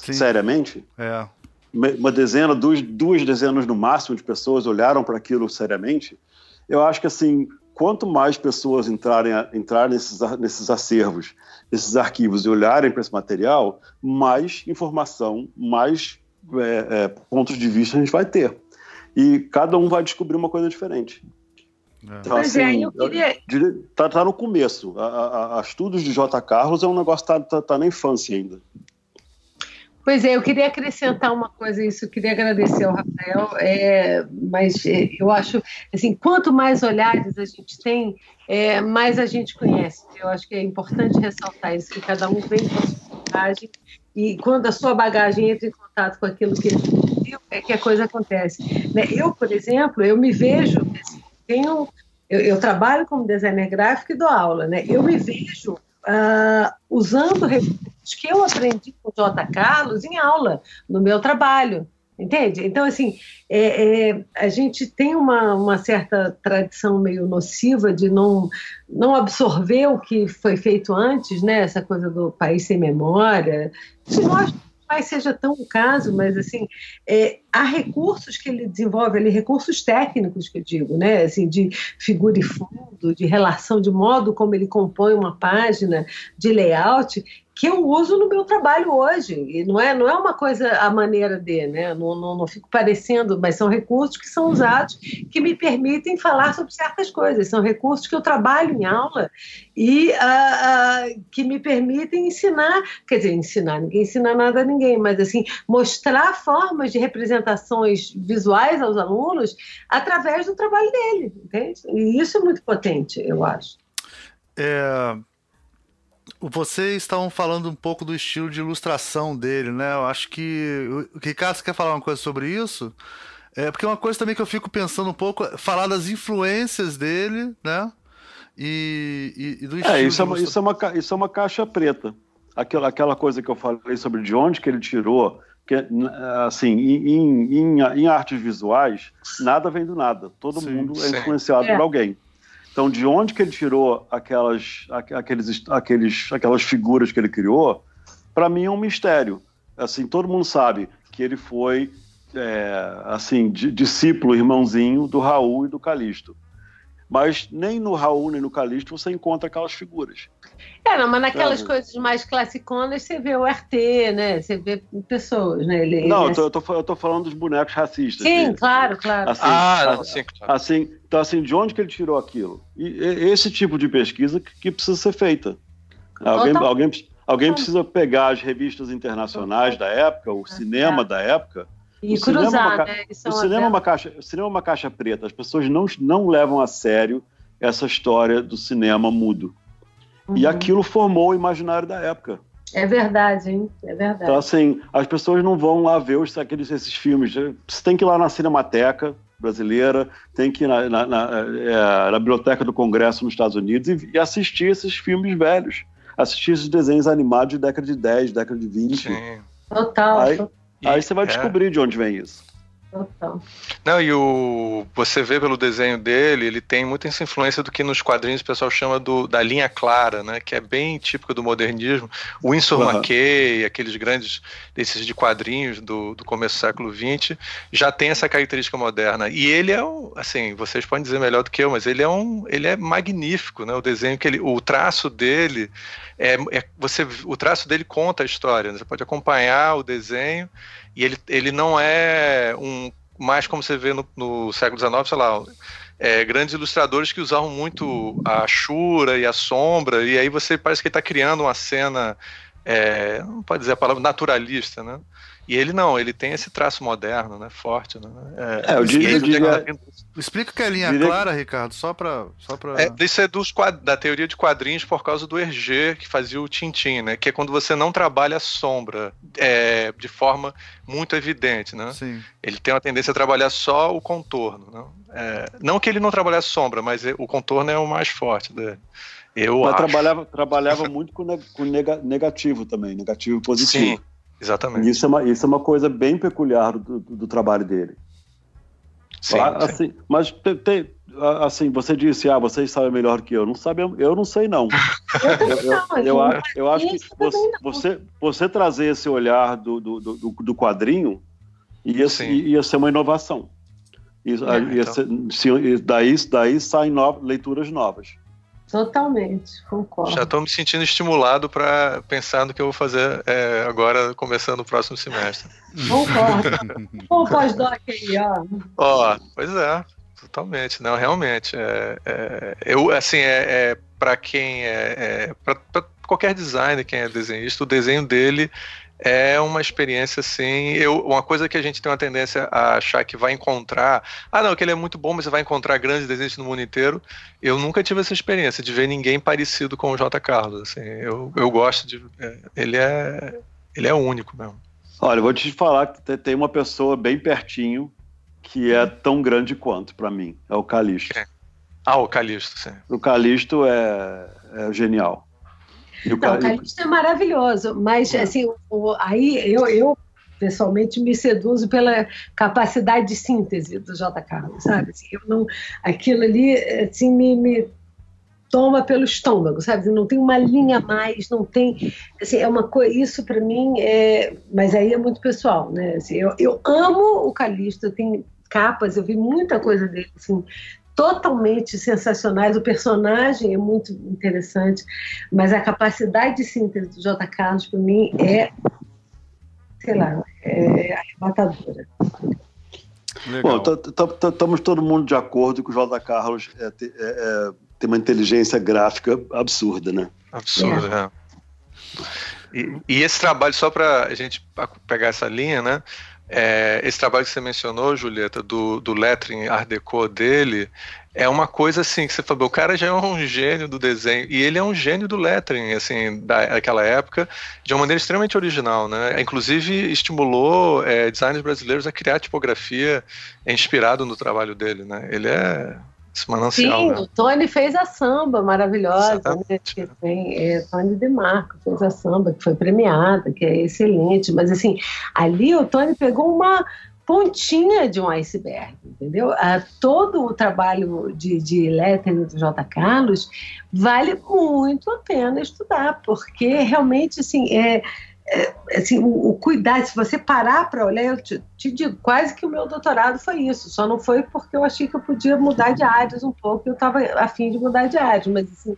Sim. Seriamente? É. Uma dezena, duas, duas dezenas no máximo de pessoas olharam para aquilo seriamente? Eu acho que, assim, quanto mais pessoas entrarem, a- entrarem nesses, nesses acervos, nesses arquivos e olharem para esse material, mais informação, mais é, é, pontos de vista a gente vai ter. E cada um vai descobrir uma coisa diferente. É. Então, Pois é, assim, eu queria- tá, tá no começo. A, a, a estudos de J. Carlos é um negócio que tá, tá, tá na infância ainda. Pois é, eu queria acrescentar uma coisa a isso, eu queria agradecer ao Rafael, é, mas é, eu acho, assim, quanto mais olhares a gente tem, é, mais a gente conhece. Eu acho que é importante ressaltar isso, que cada um vem com a sua bagagem, e quando a sua bagagem entra em contato com aquilo que ele viu, é que a coisa acontece. né? Eu, por exemplo, eu me vejo, assim, tenho, eu, eu trabalho como designer gráfico e dou aula, né? Eu me vejo ah, usando recursos que eu aprendi com o J. Carlos em aula, no meu trabalho. Entende? Então, assim, é, é, a gente tem uma, uma certa tradição meio nociva de não, não absorver o que foi feito antes, né? Essa coisa do país sem memória. Isso não acho que seja tão o caso, mas, assim, é, há recursos que ele desenvolve ali, recursos técnicos que eu digo, né? Assim, de figura e fundo, de relação, de modo como ele compõe uma página, de layout, que eu uso no meu trabalho hoje. E não é, não é uma coisa a maneira de, né? Não, não, não fico parecendo, mas são recursos que são usados que me permitem falar sobre certas coisas. São recursos que eu trabalho em aula e ah, ah, que me permitem ensinar, quer dizer, ensinar, ninguém ensina nada a ninguém, mas assim, mostrar formas de representações visuais aos alunos através do trabalho dele, entende? E isso é muito potente, eu acho. É, vocês estavam falando um pouco do estilo de ilustração dele, né? Eu acho que. O Ricardo, você quer falar uma coisa sobre isso? É, porque uma coisa também que eu fico pensando um pouco é falar das influências dele, né? E, e, e do estilo. É, isso de é, uma, isso, é uma, isso é uma caixa preta. Aquela, aquela coisa que eu falei sobre de onde que ele tirou, que, assim, em, em, em artes visuais, nada vem do nada. Todo Sim, mundo é sim. influenciado É. por alguém. Então, de onde que ele tirou aquelas, aqu- aqueles, aqueles, aquelas figuras que ele criou, para mim é um mistério. Assim, todo mundo sabe que ele foi, é, assim, di- discípulo, irmãozinho do Raul e do Calixto. Mas nem no Raul nem no Calixto você encontra aquelas figuras. É, não, mas naquelas coisas mais classiconas você vê o RT, né? Você vê pessoas, né? Ele, Não, ele- eu tô, eu, tô, eu tô falando dos bonecos racistas. Sim, dele. claro, claro. Assim, Ah, sim, claro. assim, então, assim, de onde que ele tirou aquilo? E, e- esse tipo de pesquisa que, que precisa ser feita. Alguém, Total. alguém, alguém precisa pegar as revistas internacionais da época, o cinema da época. e o cinema é uma cruzar, ca- né? O é uma cinema, é uma caixa, o cinema é uma caixa preta. As pessoas não, não levam a sério essa história do cinema mudo. E Uhum. aquilo formou o imaginário da época. É verdade, hein? É verdade. Então, assim, as pessoas não vão lá ver os, aqueles, esses filmes. Você tem que ir lá na Cinemateca brasileira, tem que ir na, na, na, é, na Biblioteca do Congresso nos Estados Unidos e, e assistir esses filmes velhos. Assistir esses desenhos animados de década de 10, década de 20. Sim. Total. Aí- total. E Aí você vai é- descobrir de onde vem isso. Total. Não, e o você vê pelo desenho dele, ele tem muita essa influência do que nos quadrinhos o pessoal chama do, da linha clara, né? Que é bem típica do modernismo. O Winsor Uhum. McKay, aqueles grandes desses de quadrinhos do, do começo do século XX, já tem essa característica moderna. E ele é um, assim, vocês podem dizer melhor do que eu, mas ele é um, ele é magnífico, né? O desenho que ele, o traço dele é, é você, o traço dele conta a história. né? Você pode acompanhar o desenho e ele, ele não é um mais como você vê no, no século XIX, sei lá, é, grandes ilustradores que usavam muito a chura e a sombra, e aí você parece que está criando uma cena, é, não pode dizer a palavra naturalista, né? E ele não, ele tem esse traço moderno, né? Forte, né? É, eu e diria- eu diria- Explica que é linha Diria- clara, Ricardo, só pra. Só pra... é, isso é dos quad- da teoria de quadrinhos por causa do Hergé, que fazia o Tintin, né? Que é quando você não trabalha a sombra é, de forma muito evidente, né? Sim. Ele tem uma tendência a trabalhar só o contorno. Não, É, não que ele não trabalhe a sombra, mas é- o contorno é o mais forte dele. Eu Mas acho. trabalhava, trabalhava muito com, ne- com nega- negativo também, negativo e positivo. Sim, exatamente. Isso é, uma, isso é uma coisa bem peculiar do, do- do trabalho dele. Sim, Ah, sim. assim, mas te- te- assim, você disse, ah, vocês sabem melhor que eu. Não sabe, eu não sei não. Eu Eu, eu, eu, acho que você, você, você trazer esse olhar do, do, do, do quadrinho ia, Sim. ia ser uma inovação. Isso, É, ia então. ser- se- daí, daí saem no- leituras novas. Totalmente, concordo. Já estou me sentindo estimulado para pensar no que eu vou fazer é, agora, começando o próximo semestre. Concordo. Pô, pós-doc aí, ó. Ó, pois é, totalmente. Não, realmente. É, é, eu, assim, é, é para quem é. é para qualquer designer, quem é desenhista, o desenho dele é uma experiência assim. Eu, uma coisa que a gente tem uma tendência a achar que vai encontrar. Ah, não, que ele é muito bom, mas você vai encontrar grandes desenhos no mundo inteiro. Eu nunca tive essa experiência de ver ninguém parecido com o J. Carlos. Assim, eu, eu gosto de. é, ele é. Ele é único mesmo. Olha, eu vou te falar que te- tem uma pessoa bem pertinho que é tão grande quanto para mim. É o Calixto. Quem? Ah, o Calixto, sim. O Calixto é, é genial. O Não, Calixto é maravilhoso, mas assim, o- aí eu, eu pessoalmente me seduzo pela capacidade de síntese do J. Carlos, sabe? Assim, eu não, aquilo ali assim, me, me toma pelo estômago, sabe? Não tem uma linha mais, não tem. Assim, é uma coisa. Isso para mim é. Mas aí é muito pessoal, né? Assim, eu, eu amo o Calixto, tenho capas, eu vi muita coisa dele, assim, totalmente sensacionais. O personagem é muito interessante, mas a capacidade de síntese do J. Carlos, para mim, é. sei lá, é arrebatadora. Legal. Bom, estamos todo mundo de acordo que o J. Carlos é, é- é- tem uma inteligência gráfica absurda, né? Absurdo, é. E, e esse trabalho, só para a gente pegar essa linha, né? É, esse trabalho que você mencionou, Julieta, do, do lettering Art Deco dele, é uma coisa assim que você falou, o cara já é um gênio do desenho, e ele é um gênio do lettering, assim, da- daquela época, de uma maneira extremamente original, né? Inclusive estimulou é, designers brasileiros a criar tipografia inspirado no trabalho dele, né? Ele é esse manancial, Sim, né? o Tony fez a samba maravilhosa, né? Exatamente. Que tem, é, Tony DeMarco fez a samba, que foi premiada, que é excelente. Mas assim, ali o Tony pegou uma pontinha de um iceberg, entendeu? Ah, todo o trabalho de, de lettering do J. Carlos vale muito a pena estudar, porque realmente assim é, assim, o, o cuidado, se você parar para olhar, eu te, te digo, quase que o meu doutorado foi isso, só não foi porque eu achei que eu podia mudar de áreas um pouco, eu estava afim de mudar de áreas, mas assim,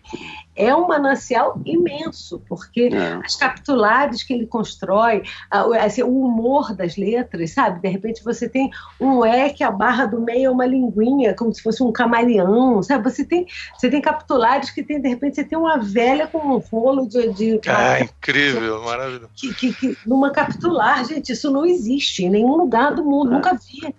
é um manancial imenso, porque É. as capitulares que ele constrói, a- assim, o humor das letras, sabe? De repente você tem um E que a barra do meio é uma linguinha, como se fosse um camaleão, sabe? Você tem, você tem capitulares que tem, de repente, você tem uma velha com um rolo de. de É incrível, maravilhoso. que, que, que- numa capitular, gente, isso não existe em nenhum lugar do mundo, É. nunca vi.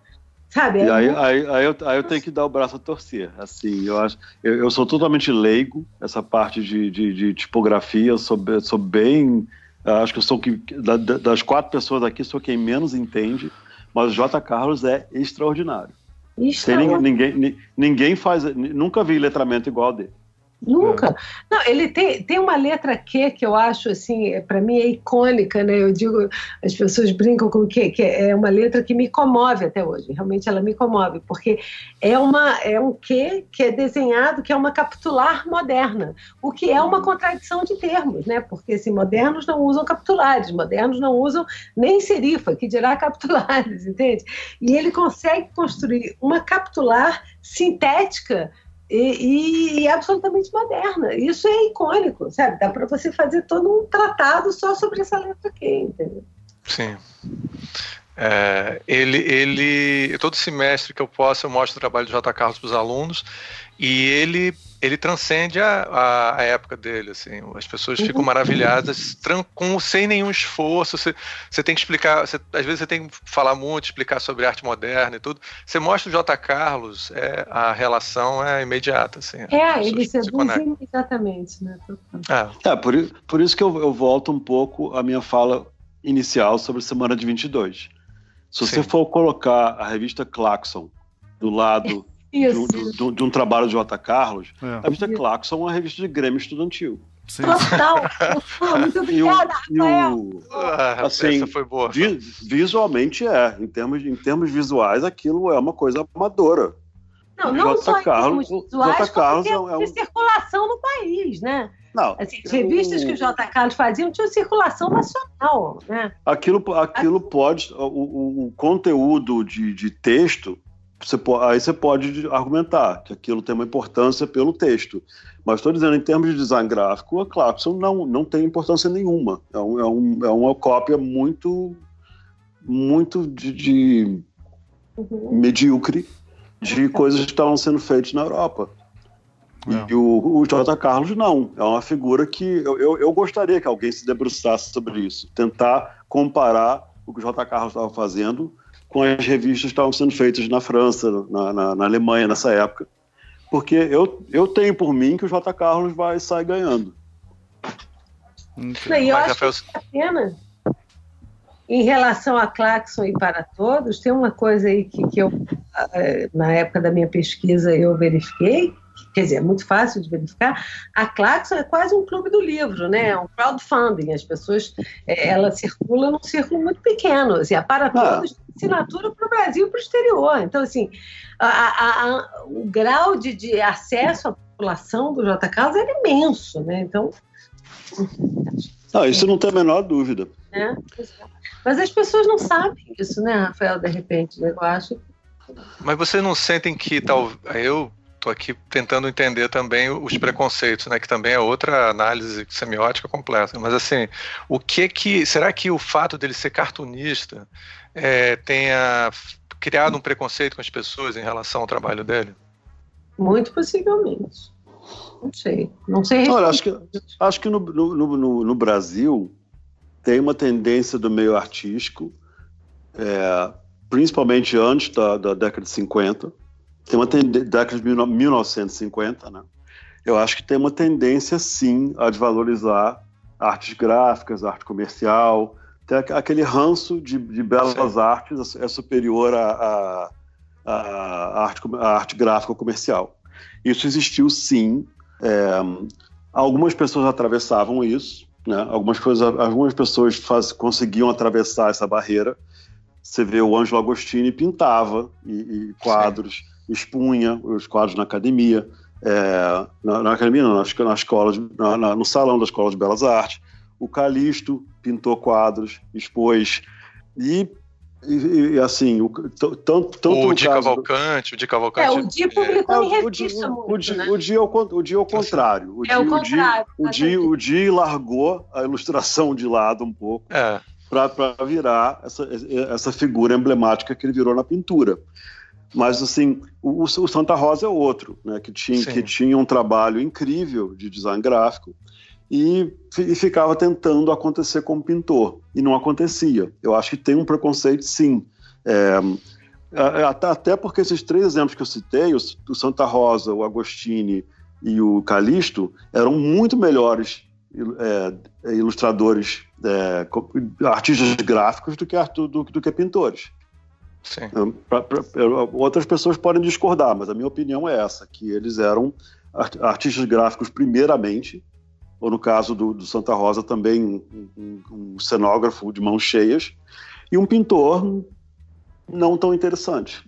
Sabe? E É aí, muito- aí, aí, eu, aí eu tenho que dar o braço a torcer. Assim, eu acho, eu, eu sou totalmente leigo essa parte de, de, de tipografia. Eu sou, eu sou bem, acho que eu sou que da- da- das quatro pessoas aqui sou quem menos entende. Mas o J. Carlos é extraordinário. Tem é ninguém, ninguém, ni- ninguém faz, nunca vi letramento igual dele. Nunca. É. Não, ele tem, tem uma letra Q que eu acho, assim, para mim é icônica, né? Eu digo, as pessoas brincam com que, que é uma letra que me comove até hoje. Realmente ela me comove, porque é, uma, é um Q que é desenhado, que é uma capitular moderna, o que é uma contradição de termos, né? Porque, assim, modernos não usam capitulares, modernos não usam nem serifa, que dirá capitulares, entende? E ele consegue construir uma capitular sintética e, e, absolutamente moderna. Isso é icônico, sabe? Dá para você fazer todo um tratado só sobre essa letra aqui, entendeu? Sim. É, ele, ele, todo semestre que eu posso, eu mostro o trabalho de J. Carlos para os alunos e ele ele transcende a, a, a, época dele, assim. As pessoas ficam uhum. maravilhadas, com, sem nenhum esforço. Você, você tem que explicar, você, às vezes você tem que falar muito, explicar sobre arte moderna e tudo. Você mostra o J. Carlos, é, a relação é imediata, assim. É, ele seduz imediatamente, né? É, é por, por isso que eu, eu volto um pouco à minha fala inicial sobre Semana de 22. Se você Sim. for colocar a revista Claxon do lado Isso. De, de, de um trabalho de J. Carlos, é. a revista Claxon é uma revista de Grêmio Estudantil. Sim. Total. Muito obrigada, e o, Rafael. E o, ah, assim, foi boa. Vi, visualmente é. Em termos, em termos visuais, aquilo é uma coisa amadora. Não, não J. só Carlos, em termos visuais, J. Carlos é, um... de circulação no país, né? Não, assim, as revistas o... que o J. Carlos faziam tinham circulação nacional, né? Aquilo, aquilo pode... O, o, o conteúdo de, de texto você pode, aí você pode argumentar que aquilo tem uma importância pelo texto. Mas estou dizendo, em termos de design gráfico, a Clapson não, não tem importância nenhuma. É, um, é, um, é uma cópia muito, muito de, de uhum. medíocre de coisas que estavam sendo feitas na Europa. É. E o, o J. Carlos não. É uma figura que eu, eu, eu, gostaria que alguém se debruçasse sobre isso. Tentar comparar o que o J. Carlos estava fazendo com as revistas que estavam sendo feitas na França, na, na, na Alemanha nessa época. Porque eu, eu tenho por mim que o J. Carlos vai sair ganhando. Não, eu acho que a pena. Em relação a Claxon e para todos, tem uma coisa aí que, que eu, eh, na época da minha pesquisa, eu verifiquei, quer dizer, é muito fácil de verificar, a Claxon é quase um clube do livro, né? É um crowdfunding. As pessoas, é, ela circula num círculo muito pequeno. Assim, a para ah. todos ah. Assinatura para o Brasil e para o exterior. Então, assim, a, a, a, o grau de, de, acesso à população do J. Carlos é imenso, né? Então. Não, isso não tem a menor dúvida. É, mas as pessoas não sabem isso, né, Rafael, de repente, né? eu acho. Mas vocês não sentem que tal eu Estou aqui tentando entender também os preconceitos, né, que também é outra análise semiótica completa. Mas assim, o que que será que o fato dele ser cartunista é, tenha criado um preconceito com as pessoas em relação ao trabalho dele? Muito possivelmente. Não sei. Não sei. Olha, acho que, acho que no, no, no, no Brasil tem uma tendência do meio artístico, é, principalmente antes da, da década de 50, tem uma década de 1950, né? Eu acho que tem uma tendência, sim, a desvalorizar artes gráficas, arte comercial, tem aquele ranço de, de belas sim. artes é superior à, à, à, arte, à arte gráfica comercial. Isso existiu, sim. É, algumas pessoas atravessavam isso, né? algumas, coisas, algumas pessoas faz, conseguiam atravessar essa barreira. Você vê o Ângelo Agostini pintava e, e quadros. Sim expunha os quadros na academia, é, na, na, academia não, na, na escola, de, na, no salão da Escola de Belas Artes. O Calixto pintou quadros, expôs e e, e, assim, o, tanto, tanto o Di Cavalcante, o Di Cavalcante. É, o Di publicou é, em revista o, muito, o, Di, né? o, Di, o Di ao contrário. O é o contrário. O Di, o Di largou a ilustração de lado um pouco é. para virar essa, essa figura emblemática que ele virou na pintura. Mas, assim, o, o Santa Rosa é outro, né, que, tinha, que tinha um trabalho incrível de design gráfico e, e, ficava tentando acontecer como pintor, e não acontecia. Eu acho que tem um preconceito, sim. É, até porque esses três exemplos que eu citei, o, Santa Rosa, o Agostini e o Calixto, eram muito melhores é, ilustradores, é, artistas gráficos do que, do, do que pintores. Sim. Pra, pra, outras pessoas podem discordar, mas a minha opinião é essa, que eles eram artistas gráficos primeiramente, ou no caso do, do Santa Rosa também um, um, um, cenógrafo de mãos cheias, e um pintor não tão interessante.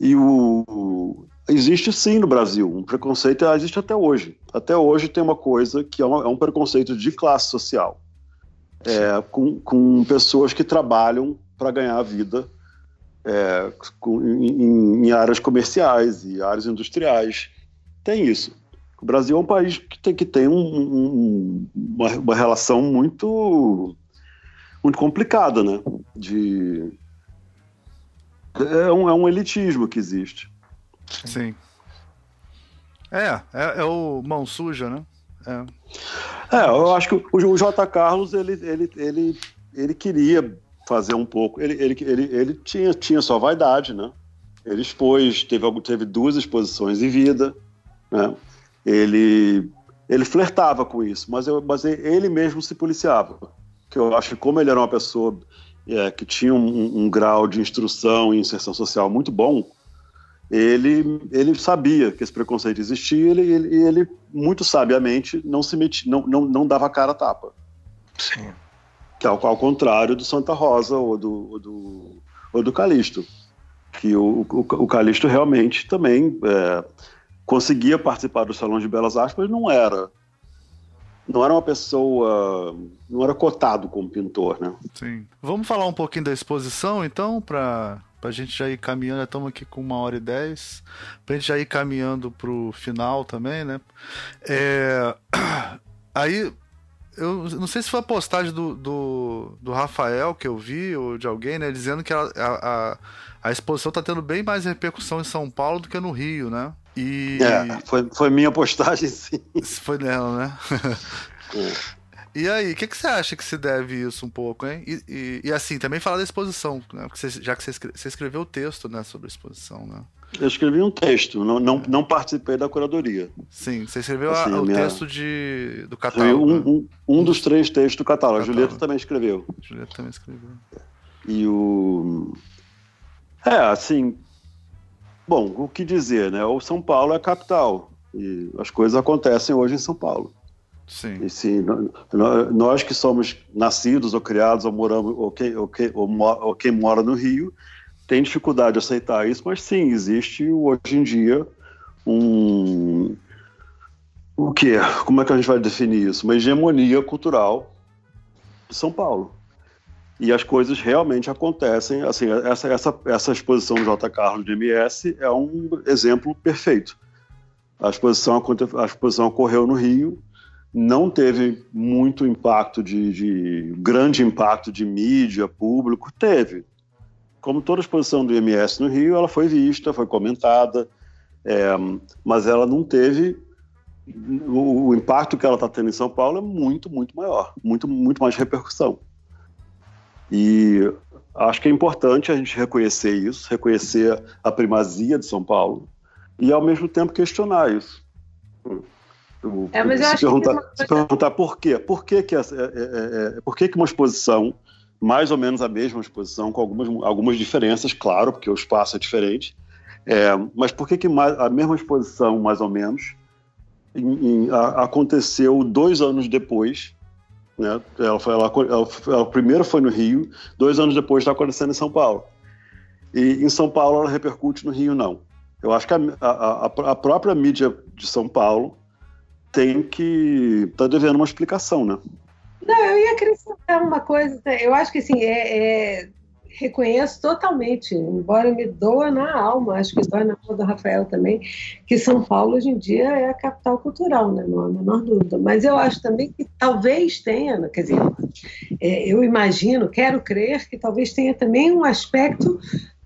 E o, existe sim no Brasil, um preconceito existe até hoje. Até hoje tem uma coisa que é, uma, é um preconceito de classe social, é, com, com pessoas que trabalham para ganhar a vida é, com, em, em, áreas comerciais e áreas industriais. Tem isso. O Brasil é um país que tem, que tem um, um, uma, uma, relação muito, muito complicada, né? De, é, um, é um elitismo que existe. Sim. É, é, é o mão suja, né? É. é, eu acho que o, o J. Carlos, ele, ele, ele, ele queria fazer um pouco. Ele, ele, ele, ele tinha, tinha sua vaidade, né? Ele expôs, teve, teve duas exposições em vida, né? Ele, ele flertava com isso, mas, eu, mas ele mesmo se policiava. Que eu acho que como ele era uma pessoa é, que tinha um, um, grau de instrução e inserção social muito bom, ele, ele sabia que esse preconceito existia e ele, ele, ele, muito sabiamente não se metia, não, não, não dava cara a tapa. Sim que é ao, contrário do Santa Rosa ou do, ou do, ou do Calixto, que o, o, o Calixto realmente também é, conseguia participar do Salão de Belas Artes, mas não era não era uma pessoa, não era cotado como pintor, né? Sim. Vamos falar um pouquinho da exposição, então, para a gente já ir caminhando. Estamos aqui com uma hora e dez, para a gente já ir caminhando para o final também, né? É... Aí eu não sei se foi a postagem do, do, do, Rafael que eu vi, ou de alguém, né? Dizendo que a, a, a exposição está tendo bem mais repercussão em São Paulo do que no Rio, né? E... É, foi, foi minha postagem, sim. Foi nela, né? é. E aí, o que, que você acha que se deve isso um pouco, hein? E, e, e assim, também falar da exposição, né? Porque você, já que você, escreve, você escreveu o texto né, sobre a exposição, né? Eu escrevi um texto, não, não, não participei da curadoria. Sim, você escreveu assim, a, o minha... texto de, do catálogo. Um, né? um, um, dos três textos do catálogo. catálogo. A Julieta também escreveu. Julieta também escreveu. E o. É, assim. Bom, o que dizer, né? O São Paulo é a capital. E as coisas acontecem hoje em São Paulo. Sim. E sim, nós que somos nascidos ou criados ou moramos ou quem, ou quem, ou quem mora no Rio, tem dificuldade de aceitar isso, mas sim, existe hoje em dia um. O que? Como é que a gente vai definir isso? Uma hegemonia cultural de São Paulo. E as coisas realmente acontecem. Assim, essa, essa, essa exposição do J. Carlos de MS é um exemplo perfeito. A exposição, a exposição ocorreu no Rio, não teve muito impacto de, de grande impacto de mídia, público, teve, como toda exposição do IMS no Rio, ela foi vista, foi comentada, é, mas ela não teve o, o impacto que ela está tendo em São Paulo é muito, muito maior, muito, muito mais repercussão. E acho que é importante a gente reconhecer isso, reconhecer a primazia de São Paulo e ao mesmo tempo questionar isso. É, mas eu se, acho perguntar, que... se perguntar por quê? Por que, que, é, é, é, por que, que uma exposição mais ou menos a mesma exposição, com algumas, algumas diferenças, claro, porque o espaço é diferente. É, mas por que, que a mesma exposição, mais ou menos, em, em, a, aconteceu dois anos depois? Né? Ela, foi, ela, ela, ela, primeiro foi no Rio, dois anos depois está acontecendo em São Paulo. E em São Paulo ela repercute, no Rio não. Eu acho que a, a, a própria mídia de São Paulo tem que tá devendo uma explicação, né? Não, eu ia acrescentar uma coisa. Eu acho que assim, é, é, reconheço totalmente, embora me doa na alma, acho que doa na alma do Rafael também, que São Paulo hoje em dia é a capital cultural, né? não há a menor dúvida. Mas eu acho também que talvez tenha, quer dizer, é, eu imagino, quero crer que talvez tenha também um aspecto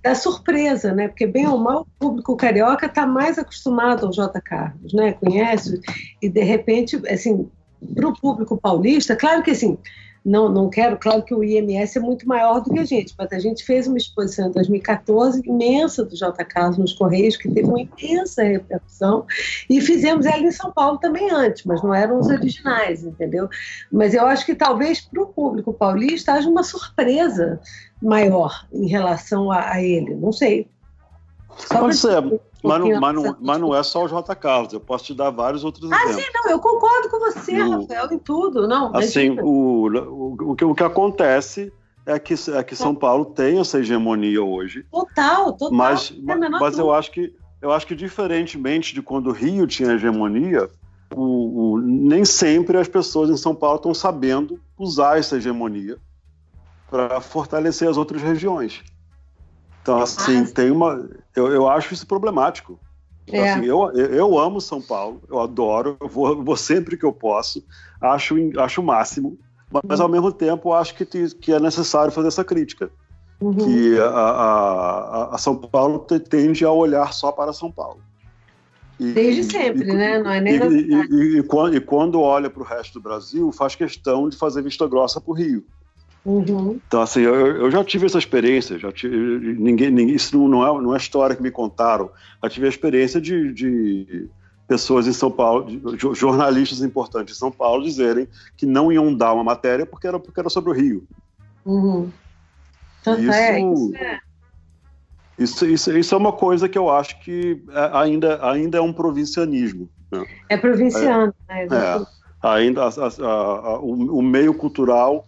da surpresa, né? Porque bem ou mal o público carioca está mais acostumado ao J. Carlos, né? Conhece e de repente, assim, para o público paulista, claro que assim, não, não quero, claro que o IMS é muito maior do que a gente, mas a gente fez uma exposição em 2014 imensa do J. Carlos nos Correios, que teve uma imensa repercussão, e fizemos ela em São Paulo também antes, mas não eram os originais, entendeu? Mas eu acho que talvez para o público paulista haja uma surpresa maior em relação a, a ele, não sei. Só Pode ser. Mas, não, mas, não, mas não é só o J. Carlos, eu posso te dar vários outros ah, exemplos. Ah, sim, não, eu concordo com você, Rafael, em tudo. Não, assim, o, o, o, que, o que acontece é que, é que São Paulo tem essa hegemonia hoje. Total, total. Mas, mas eu acho que eu acho que diferentemente de quando o Rio tinha hegemonia, o, o, nem sempre as pessoas em São Paulo estão sabendo usar essa hegemonia para fortalecer as outras regiões. Então, assim, tem uma. Eu, eu acho isso problemático. Então, é. assim, eu, eu amo São Paulo, eu adoro, eu vou, vou sempre que eu posso, acho, acho o máximo, mas uhum. ao mesmo tempo acho que, que é necessário fazer essa crítica. Uhum. Que a, a, a, São Paulo tende a olhar só para São Paulo. E, Desde sempre, e, né? Não é nem e, e, quando, e quando olha para o resto do Brasil, faz questão de fazer vista grossa para o Rio. Uhum. Então, assim, eu, eu, já tive essa experiência, já tive, ninguém, ninguém, isso não é, não é história que me contaram, já tive a experiência de, de pessoas em São Paulo, de, jornalistas importantes em São Paulo, dizerem que não iam dar uma matéria porque era, porque era sobre o Rio. Uhum. Então, isso, é, isso, é. Isso, isso, isso, é uma coisa que eu acho que é, ainda, ainda é um provincianismo. Né? É provinciano, é, né? É, ainda a, a, a, o, o meio cultural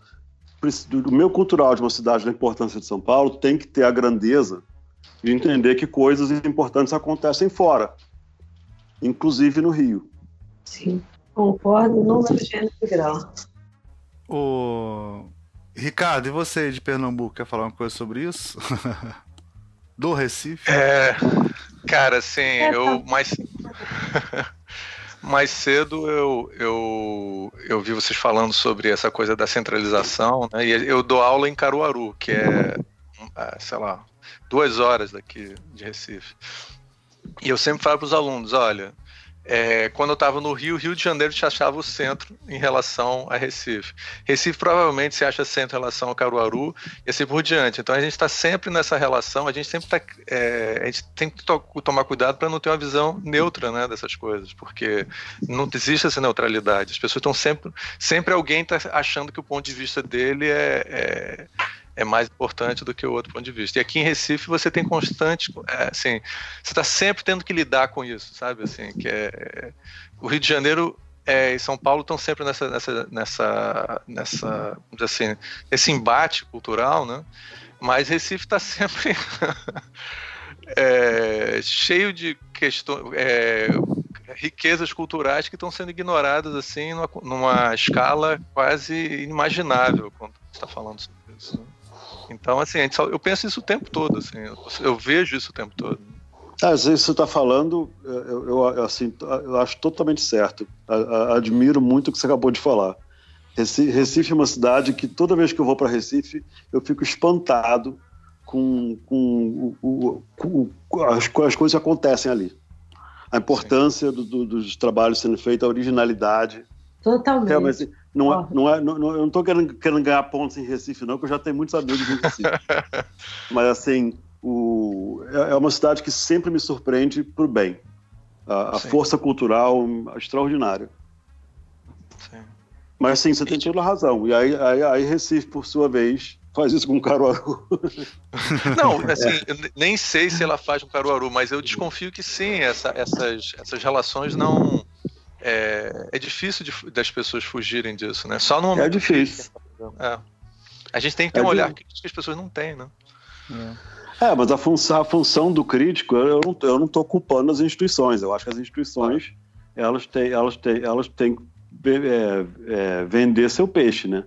do meio cultural de uma cidade da importância de São Paulo tem que ter a grandeza de entender que coisas importantes acontecem fora, inclusive no Rio. Sim, concordo, número, gênero e grau. O Ricardo, e você de Pernambuco, quer falar uma coisa sobre isso? Do Recife? É, cara, assim, é, eu tá. mais mais cedo eu, eu, eu vi vocês falando sobre essa coisa da centralização, né? E eu dou aula em Caruaru, que é, é sei lá, duas horas daqui de Recife. E eu sempre falo para os alunos, olha, é, quando eu estava no Rio, Rio de Janeiro te achava o centro em relação a Recife. Recife provavelmente se acha centro em relação ao Caruaru e assim por diante. Então a gente está sempre nessa relação, a gente sempre tá, é, a gente tem que to tomar cuidado para não ter uma visão neutra né, dessas coisas, porque não existe essa neutralidade. As pessoas estão sempre, sempre alguém está achando que o ponto de vista dele é, é é mais importante do que o outro ponto de vista. E aqui em Recife você tem constante, é, assim, você está sempre tendo que lidar com isso, sabe? Assim, que é, o Rio de Janeiro é, e São Paulo estão sempre nessa, nessa, nessa, nessa, assim, esse embate cultural, né? Mas Recife está sempre é, cheio de questões, é, riquezas culturais que estão sendo ignoradas assim numa, numa escala quase inimaginável quando está falando sobre isso. Né? Então, assim, só, eu penso isso o tempo todo, assim, eu, eu vejo isso o tempo todo. Ah, às vezes você está falando, eu, eu, assim, eu acho totalmente certo. admiro muito o que você acabou de falar. Recife, Recife é uma cidade que toda vez que eu vou para Recife, eu fico espantado com, com, o, com, com as, as coisas que acontecem ali. A importância do, do, dos trabalhos sendo feitos, a originalidade. Totalmente. Realmente, não, é, não é, não, eu não estou querendo, querendo ganhar pontos em Recife, não, porque eu já tenho muitos amigos em Recife. Mas, assim, o, é, é uma cidade que sempre me surpreende para o bem. A, a força cultural extraordinária. Sim. Mas, sim, você tem toda a razão. E aí, aí, aí Recife, por sua vez, faz isso com Caruaru. Não, assim, é. nem sei se ela faz com Caruaru, mas eu desconfio que sim, essa, essas, essas relações não é, é difícil de, das pessoas fugirem disso, né? Só no momento. É difícil. É. A gente tem que ter é um olhar que as pessoas não têm, né? É, é mas a, função, a função do crítico, eu não, eu não tô culpando as instituições. Eu acho que as instituições, elas têm, elas têm, elas têm é, é, vender seu peixe, né?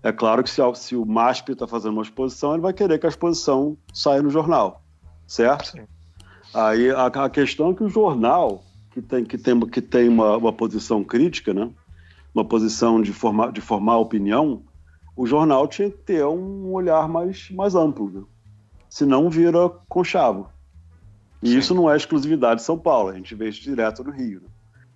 É claro que se, se o MASP está fazendo uma exposição, ele vai querer que a exposição saia no jornal, certo? Sim. Aí a, a questão é que o jornal, que tem, que tem, que tem uma, uma posição crítica, né? uma posição de formar, de formar opinião, o jornal tinha que ter um olhar mais, mais amplo. Né? Senão vira conchavo. E Sim. isso não é exclusividade de São Paulo, a gente vê isso direto no Rio. Né?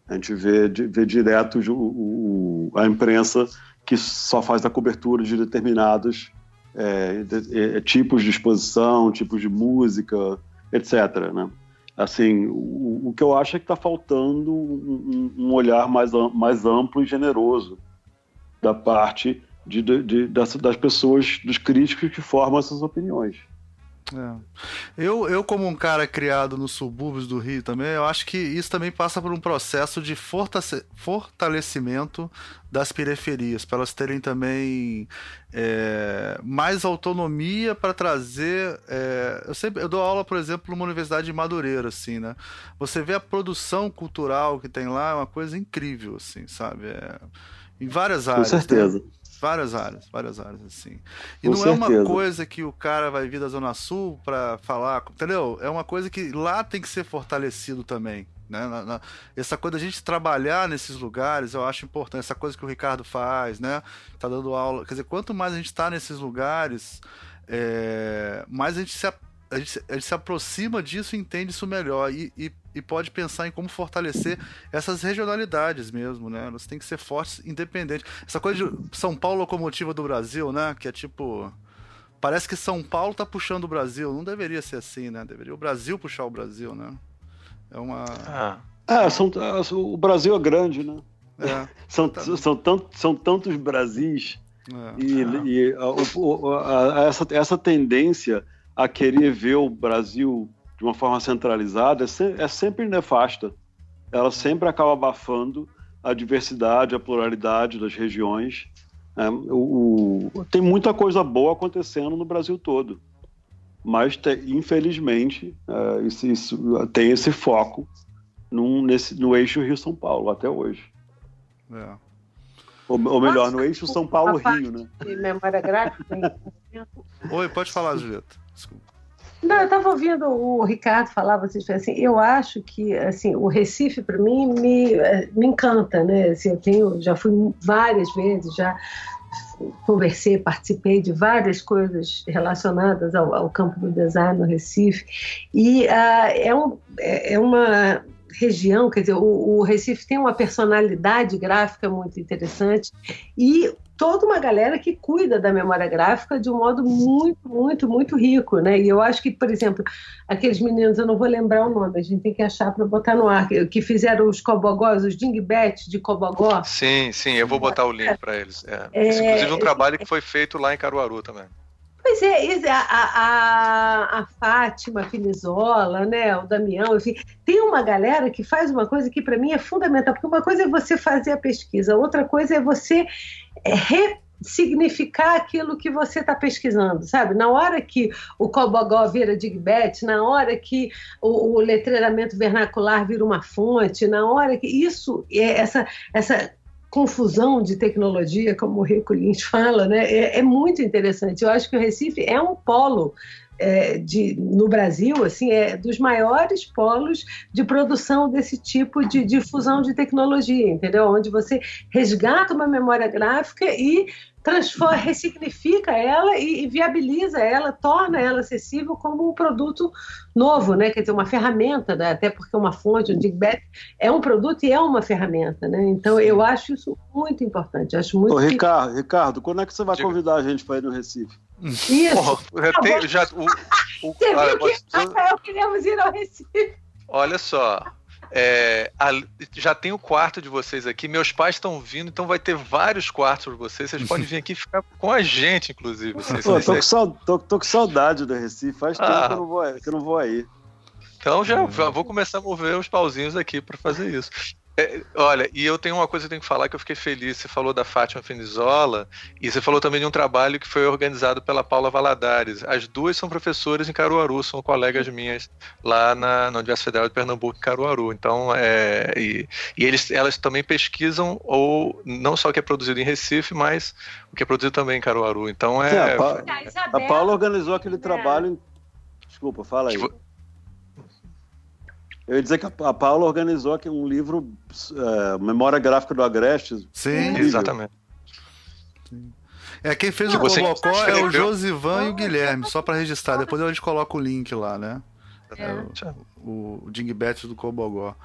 A gente vê, vê direto o, o, a imprensa que só faz a cobertura de determinados é, de, é, tipos de exposição, tipos de música, etc. Né? Assim, o, o que eu acho é que está faltando um, um, olhar mais, mais amplo e generoso da parte de, de, de das, das, pessoas, dos críticos que formam essas opiniões. É. Eu, eu, como um cara criado nos subúrbios do Rio também, eu acho que isso também passa por um processo de fortalecimento das periferias, para elas terem também é, mais autonomia para trazer. É, eu sempre eu dou aula, por exemplo, numa universidade de Madureira, assim, né? Você vê a produção cultural que tem lá, é uma coisa incrível, assim, sabe? É, em várias áreas. Com certeza. Né? Várias áreas, várias áreas, assim. E Com não certeza. é uma coisa que o cara vai vir da Zona Sul para falar, entendeu? É uma coisa que lá tem que ser fortalecido também. Né? Na, na, essa coisa da gente trabalhar nesses lugares, eu acho importante. Essa coisa que o Ricardo faz, né? Tá dando aula. Quer dizer, quanto mais a gente está nesses lugares, é, mais a gente se a gente, a gente, se aproxima disso e entende isso melhor e, e, e, pode pensar em como fortalecer essas regionalidades mesmo, né? Elas têm que ser fortes, independentes. Essa coisa de São Paulo locomotiva do Brasil, né? Que é tipo. Parece que São Paulo tá puxando o Brasil. Não deveria ser assim, né? Deveria o Brasil puxar o Brasil, né? É uma. Ah, ah são, o Brasil é grande, né? É, são, são, tant, são tantos Brasis. É, e, é. e a, a, a, essa, essa tendência a querer ver o Brasil de uma forma centralizada é, se, é sempre nefasta. Ela sempre acaba abafando a diversidade, a pluralidade das regiões. É, o, o, tem muita coisa boa acontecendo no Brasil todo, mas te, infelizmente é, isso, isso, tem esse foco num, nesse, no eixo Rio-São Paulo até hoje. É. Ou, ou, melhor, no eixo São Paulo-Rio, né? memória gráfica. Oi, pode falar, Julieta. Desculpa. Não, eu estava ouvindo o Ricardo falar, vocês assim, eu acho que assim, o Recife para mim me, me encanta, né? Assim, eu tenho, já fui várias vezes, já conversei, participei de várias coisas relacionadas ao, ao campo do design no Recife e uh, é, um, é, é uma região, quer dizer, o, o, Recife tem uma personalidade gráfica muito interessante e toda uma galera que cuida da memória gráfica de um modo muito, muito, muito rico, né? E eu acho que, por exemplo, aqueles meninos, eu não vou lembrar o nome, a gente tem que achar para botar no ar, que fizeram os cobogós, os dingbats de cobogó. Sim, sim, eu vou botar o link para eles. É. É, Inclusive um trabalho que foi feito lá em Caruaru também. Pois é, a, a, a Fátima Filizola, né, o Damião, enfim, tem uma galera que faz uma coisa que para mim é fundamental, porque uma coisa é você fazer a pesquisa, outra coisa é você é, ressignificar aquilo que você está pesquisando, sabe? Na hora que o Cobogó vira Digbet, na hora que o, o letreiramento vernacular vira uma fonte, na hora que isso, é essa, essa confusão de tecnologia, como o Rico Lins fala, né, é, é, muito interessante. Eu acho que o Recife é um polo é, de, no Brasil, assim, é dos maiores polos de produção desse tipo de difusão de tecnologia, entendeu? Onde você resgata uma memória gráfica e transforma, ressignifica ela e, e, viabiliza ela, torna ela acessível como um produto novo, né? Quer dizer, uma ferramenta, né? até porque uma fonte, um Digback, é um produto e é uma ferramenta, né? Então Sim. eu acho isso muito importante. Acho muito. Ô, Ricardo, Ricardo, quando é que você vai Diga. convidar a gente para ir no Recife? Isso. já tem, já, o, o, você olha, viu que Rafael queremos ir ao Recife. Olha só, é, a, já tem o quarto de vocês aqui. Meus pais estão vindo, então vai ter vários quartos para vocês. Vocês podem vir aqui e ficar com a gente, inclusive. Assim, Pô, tô, com tô, tô, com saudade do Recife. Faz ah. tempo que eu não vou, que eu não vou aí. Então já, já vou começar a mover os pauzinhos aqui para fazer isso. É, olha, e eu tenho uma coisa que eu tenho que falar que eu fiquei feliz. Você falou da Fátima Fenizola e você falou também de um trabalho que foi organizado pela Paula Valadares. As duas são professoras em Caruaru, são colegas minhas lá na, na Universidade Federal de Pernambuco, em Caruaru. Então, é, e, e eles, elas também pesquisam ou não só o que é produzido em Recife, mas o que é produzido também em Caruaru. Então é. Sim, a, pa a, Paula organizou aquele trabalho. Em... Desculpa, fala aí. Eu ia dizer que a Paula organizou aqui um livro, é, Memória Gráfica do Agreste. Sim, exatamente. É, quem fez o Robocó é o Josivan e o Guilherme, só para registrar. Depois a gente coloca o link lá, né? É. O, o Dingbat do Cobogó.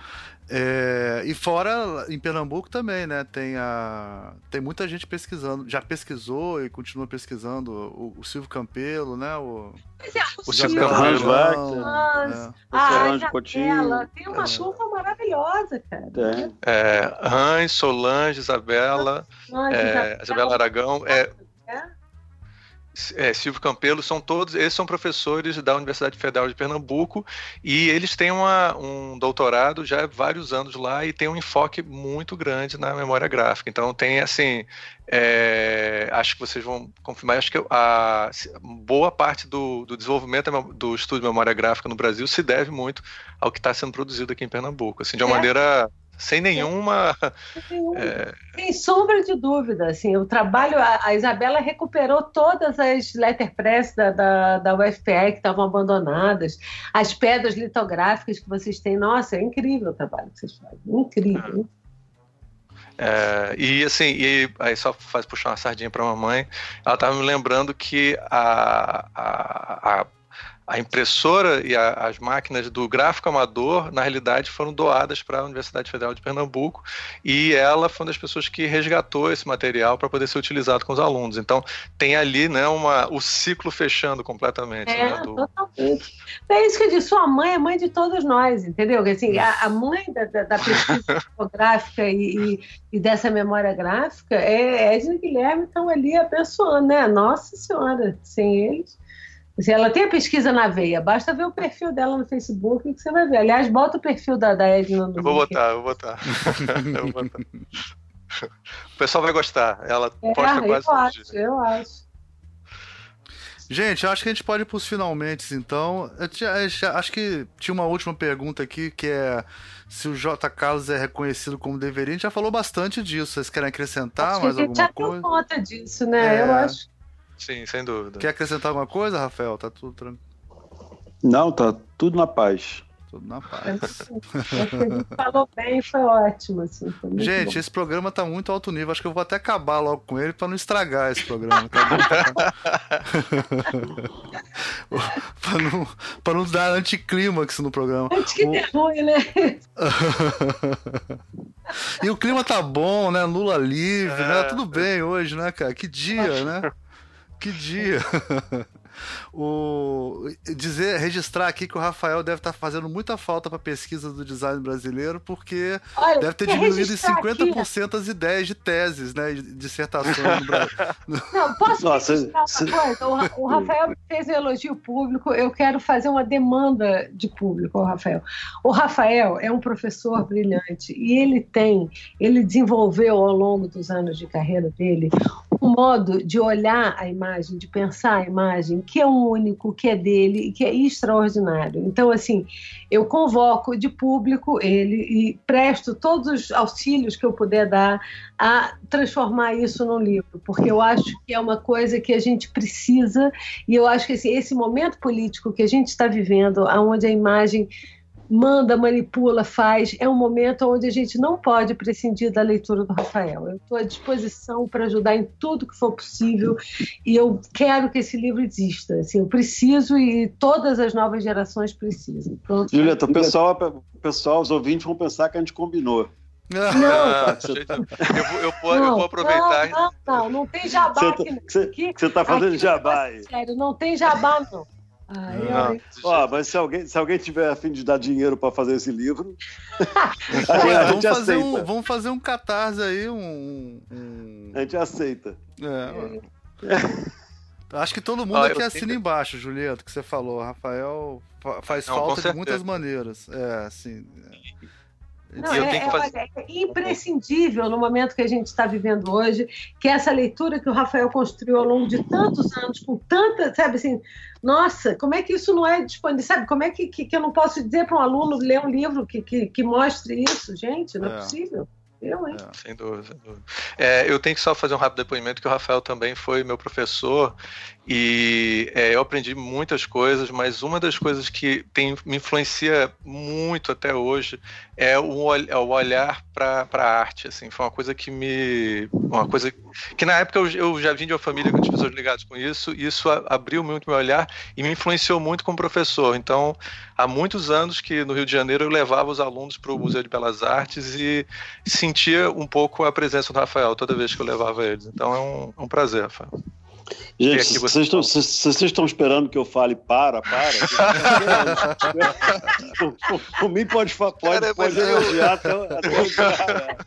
É, e fora em Pernambuco também, né? Tem, a, tem muita gente pesquisando, já pesquisou e continua pesquisando. O, o Silvio Campelo, né? O, é, o Silvio Campelo. Né? Ah, a Isabela. Tem uma é. maravilhosa, cara. Tem. É, Hans, Solange, Isabela, é, Isabela Aragão. É, é, Silvio Campelo, são todos, eles são professores da Universidade Federal de Pernambuco e eles têm uma, um doutorado já há vários anos lá e tem um enfoque muito grande na memória gráfica. Então tem assim, é, acho que vocês vão confirmar, acho que a boa parte do, do desenvolvimento do estudo de memória gráfica no Brasil se deve muito ao que está sendo produzido aqui em Pernambuco, assim, de uma é. maneira sem nenhuma. É... Sem sombra de dúvida. Assim, o trabalho, a, a Isabela recuperou todas as letterpress da, da, da UFPE que estavam abandonadas, as pedras litográficas que vocês têm. Nossa, é incrível o trabalho que vocês fazem. Incrível. É, e assim, e aí só faz puxar uma sardinha para a mamãe, ela estava me lembrando que a, a, a a impressora e a, as máquinas do gráfico amador, na realidade, foram doadas para a Universidade Federal de Pernambuco e ela foi uma das pessoas que resgatou esse material para poder ser utilizado com os alunos. Então, tem ali né, uma, o ciclo fechando completamente. É, né, do... totalmente. É isso que eu disse, sua mãe é mãe de todos nós, entendeu? Assim, a, a mãe da, da, da pesquisa fotográfica e, e, e, dessa memória gráfica é Edna e Guilherme estão ali abençoando, né? Nossa Senhora, sem eles ela tem a pesquisa na veia, basta ver o perfil dela no Facebook que você vai ver. Aliás, bota o perfil da, da Edna no Eu vou botar, eu vou botar. eu vou botar. O pessoal vai gostar. Ela é, posta quase eu acho, dia. Eu acho. Gente, acho que a gente pode ir para os finalmente, então. Eu tinha, eu acho que tinha uma última pergunta aqui, que é se o J. Carlos é reconhecido como deveria. A gente já falou bastante disso. Vocês querem acrescentar acho mais alguma coisa? A gente já deu conta disso, né? É... Eu acho. Sim, sem dúvida. Quer acrescentar alguma coisa, Rafael? Tá tudo tranquilo? Não, tá tudo na paz. Tudo na paz. falou bem, foi ótimo. Assim, foi Gente, bom. esse programa tá muito alto nível. Acho que eu vou até acabar logo com ele para não estragar esse programa. Tá para não, pra não dar anticlímax no programa. Antes que o... ruim, né? e o clima tá bom, né? Lula livre, é... né? Tudo bem hoje, né, cara? Que dia, né? Que dia! o dizer registrar aqui que o Rafael deve estar fazendo muita falta para a pesquisa do design brasileiro porque Olha, deve ter diminuído em 50% aqui, as ideias de teses, né, de dissertações no Brasil. Não, posso Nossa, registrar uma coisa? O, o Rafael fez um elogio público, eu quero fazer uma demanda de público ao Rafael. O Rafael é um professor brilhante e ele tem, ele desenvolveu ao longo dos anos de carreira dele um modo de olhar a imagem, de pensar a imagem, que é único, que é dele que é extraordinário. Então, assim, eu convoco de público ele e presto todos os auxílios que eu puder dar a transformar isso num livro, porque eu acho que é uma coisa que a gente precisa e eu acho que assim, esse momento político que a gente está vivendo, onde a imagem manda, manipula, faz. É um momento onde a gente não pode prescindir da leitura do Rafael. Eu estou à disposição para ajudar em tudo que for possível e eu quero que esse livro exista. Assim, eu preciso e todas as novas gerações precisam. Pronto. Julieta, o pessoal, o pessoal, os ouvintes vão pensar que a gente combinou. Não, ah, eu, vou, eu, vou, não, eu vou aproveitar. Não, não, não, não tem jabá você tá- aqui. Você está fazendo jabá aí. Sério, não tem jabá, não. Ai, Ó, mas se alguém, se alguém tiver a fim de dar dinheiro para fazer esse livro, a gente, a vamos, fazer um, vamos fazer um catarse aí, um, um... A gente aceita. É, Acho que todo mundo ah, aqui assina embaixo, Julieta, que você falou. Rafael faz Não, falta de muitas maneiras. É, assim. É. Não, é, é, fazer... é, imprescindível no momento que a gente está vivendo hoje, que essa leitura que o Rafael construiu ao longo de tantos anos, com tanta, sabe assim, nossa, como é que isso não é disponível? Sabe, como é que, que, que eu não posso dizer para um aluno ler um livro que, que, que mostre isso? Gente, não é, é possível. Eu, hein? É, sem dúvida, sem dúvida. É, eu tenho que só fazer um rápido depoimento que o Rafael também foi meu professor e é, eu aprendi muitas coisas, mas uma das coisas que tem, me influencia muito até hoje é o, é o olhar para a arte. Assim, foi uma coisa que me. Uma coisa que na época eu, eu já vim de uma família com pessoas ligadas com isso, e isso abriu muito meu olhar e me influenciou muito como professor. Então, há muitos anos que no Rio de Janeiro eu levava os alunos para o Museu de Belas Artes e sentia um pouco a presença do Rafael toda vez que eu levava eles. Então é um, é um prazer, Rafael. Gente, vocês estão, vocês estão esperando que eu fale para, para? por, por, por, mim pode, pode, Cara, pode elogiar até, até o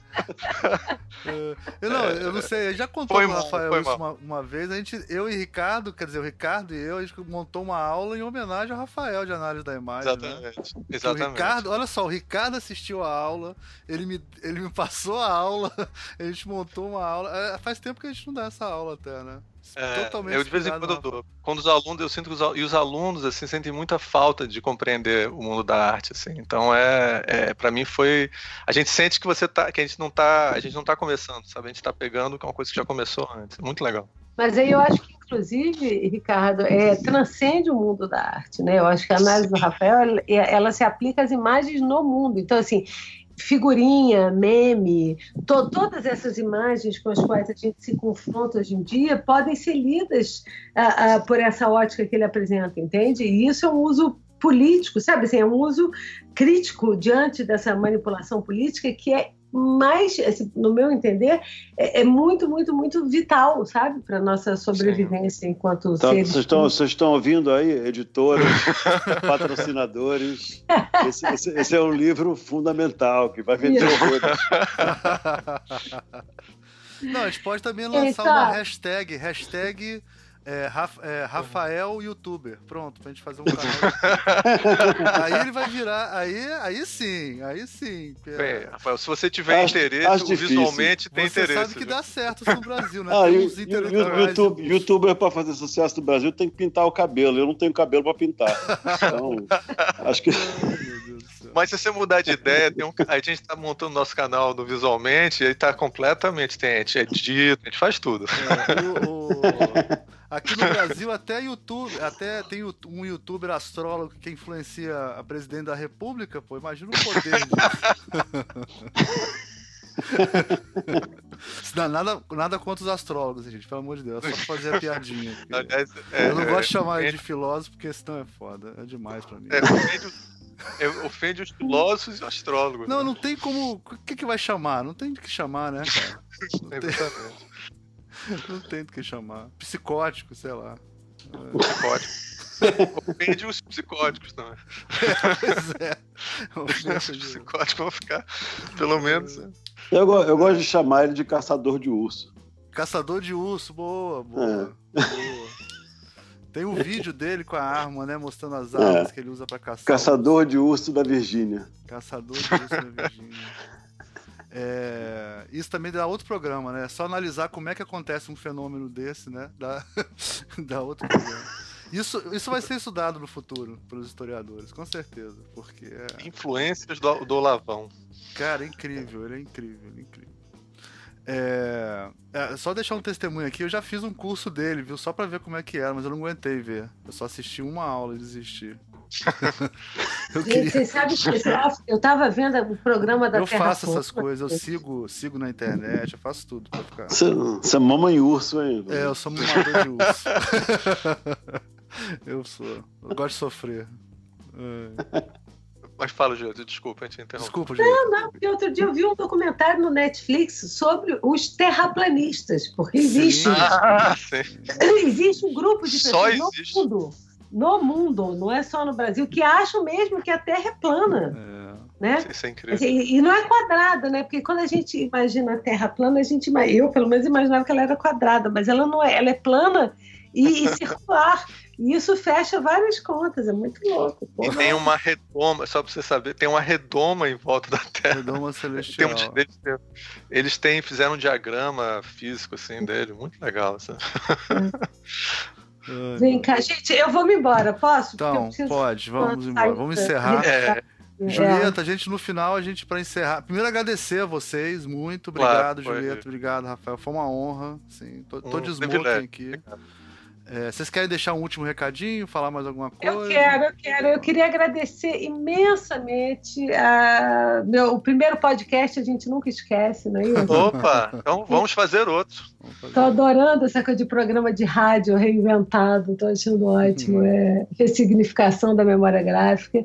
eu, não, eu não sei, já contou Foi com o mal, Rafael foi isso uma, uma vez. A gente, eu e Ricardo, quer dizer, o Ricardo e eu, a gente montou uma aula em homenagem ao Rafael de análise da imagem. Né? Exatamente. O Exatamente. Ricardo, olha só, o Ricardo assistiu a aula, ele me, ele me passou a aula, a gente montou uma aula. É, faz tempo que a gente não dá essa aula até, né? É, Totalmente eu de vez em quando eu dou. Quando os alunos, eu sinto que os, e os alunos assim sentem muita falta de compreender o mundo da arte, assim. Então é, é para mim foi, a gente sente que você tá, que a gente não tá, a gente não tá começando, sabe? A gente tá pegando que é uma coisa que já começou antes. Muito legal. Mas aí eu acho que, inclusive, Ricardo, é, transcende o mundo da arte, né? Eu acho que a análise do Rafael, ela, ela se aplica às imagens no mundo. Então, assim, figurinha, meme, to- todas essas imagens com as quais a gente se confronta hoje em dia podem ser lidas ah, ah, por essa ótica que ele apresenta, entende? E isso é um uso político, sabe? Assim, é um uso crítico diante dessa manipulação política que é mais, assim, no meu entender, é, é muito, muito, muito vital, sabe? Para nossa sobrevivência enquanto Então, seres. vocês estão, vocês estão ouvindo aí, editoras, patrocinadores. Esse, esse- esse é um livro fundamental que vai vender horrores. Não, a gente pode também Eita. lançar uma hashtag, hashtag é, Raf- é, Rafael Youtuber. Pronto, pra gente fazer um canal. aí ele vai virar, aí, aí sim, aí sim. Bem, Rafael, se você tiver Acho- interesse, acho visualmente tem Você interesse. sabe que viu? dá certo isso no Brasil, né? Ah, Tem e, YouTube, youtuber para fazer sucesso no Brasil tem que pintar o cabelo. Eu não tenho cabelo para pintar. Então, acho que Mas se você mudar de ideia, tem um, a gente tá montando nosso canal no Visualmente e aí tá completamente, tem, a gente edita, a gente faz tudo. É, o- o- Aqui no Brasil, até YouTube, até tem um youtuber astrólogo que influencia a presidente da República, pô, imagina o poder disso. Nada, nada contra os astrólogos, gente, pelo amor de Deus, é só fazer a piadinha. é, Eu não gosto de chamar é, ele de filósofo, porque senão é foda, é demais pra mim. é, é, ofende os filósofos e os astrólogos. Não, né? não tem como. O que, que vai chamar? Não tem do que chamar, né? Não tem, Exatamente. não tem do que chamar. Psicótico, sei lá. Psicótico. Ofende os psicóticos também. Pois é. Os psicóticos vão ficar, pelo menos. eu, go- eu gosto de chamar ele de caçador de urso. Caçador de urso, boa, boa, boa. Tem um vídeo dele com a arma, né? Mostrando as armas que ele usa pra caçar. Caçador de urso da Virgínia. Caçador de urso da Virgínia. É, isso também dá outro programa, né? É só analisar como é que acontece um fenômeno desse, né? Dá, dá outro programa. Isso, isso vai ser estudado no futuro pelos historiadores, com certeza. Porque, é, Influências do, do Lavão. cara, é incrível, ele é incrível, ele é incrível. É, é, só deixar um testemunho aqui, eu já fiz um curso dele, viu? Só pra ver como é que era, mas eu não aguentei ver. Eu só assisti uma aula e desisti. eu Gente, queria. vocês sabem que eu estava vendo o programa da Eu Terra faço essas coisas, eu sigo, sigo na internet, eu faço tudo pra ficar. Você, você é mamãe urso, hein? É, eu sou mamador de urso. eu sou. Eu gosto de sofrer. É. Mas fala, Júlio, desculpa, a gente interrompeu. Desculpa, gente. Não, porque outro dia eu vi um documentário no Netflix sobre os terraplanistas, porque existe. Ah, sim. existe um grupo de pessoas no mundo, no mundo, não é só no Brasil, que acham mesmo que a Terra é plana, É. né? Isso é incrível. Assim, E não é quadrada, né? Porque quando a gente imagina a Terra plana, a gente, eu pelo menos imaginava que ela era quadrada, mas ela não é, ela é plana e, e circular. E isso fecha várias contas, é muito louco. E porra. tem uma redoma, só pra você saber, tem uma redoma em volta da Terra. Redoma Tem celestial. um- eles, têm- eles têm, fizeram um diagrama físico assim dele, muito legal. Assim. Ai, Vem cá, gente, eu vou me embora, posso? Então, preciso- pode, vamos embora. Vamos encerrar. É, É. Julieta, a gente no final, a gente para encerrar. Primeiro agradecer a vocês, muito obrigado, Claro, Julieta, obrigado, Rafael. Foi uma honra, sim. Tô, tô Um de smoking aqui. É, vocês querem deixar um último recadinho, falar mais alguma coisa? Eu quero, eu quero. Eu queria agradecer imensamente a meu, o primeiro podcast, a gente nunca esquece, não é isso? Opa, então vamos fazer outro. Estou adorando essa coisa de programa de rádio reinventado, estou achando ótimo, é ressignificação da memória gráfica.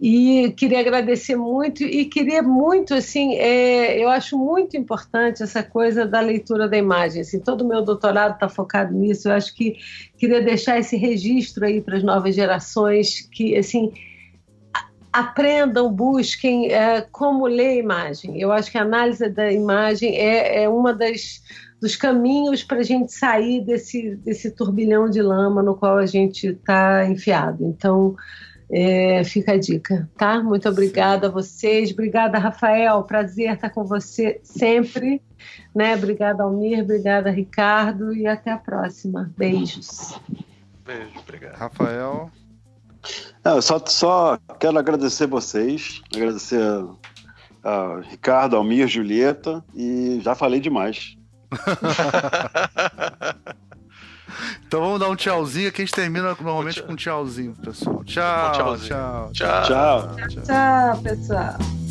E queria agradecer muito e queria muito, assim, é, eu acho muito importante essa coisa da leitura da imagem. Assim, todo o meu doutorado está focado nisso. Eu acho que queria deixar esse registro aí para as novas gerações que, assim, aprendam, busquem é, como ler imagem. Eu acho que a análise da imagem é, é uma das dos caminhos para a gente sair desse, desse turbilhão de lama no qual a gente está enfiado. Então, é, fica a dica, tá? Muito obrigada a vocês, obrigada Rafael, prazer estar com você sempre, né? Obrigada Almir, obrigada Ricardo e até a próxima. Beijos. Beijo, obrigado. Rafael. Não, só, só quero agradecer vocês, agradecer a, a Ricardo, Almir, Julieta e já falei demais. então vamos dar um tchauzinho que a gente termina normalmente com um tchauzinho, pessoal. Tchau, Um tchauzinho. tchau, Tchau. Tchau. Tchau, pessoal.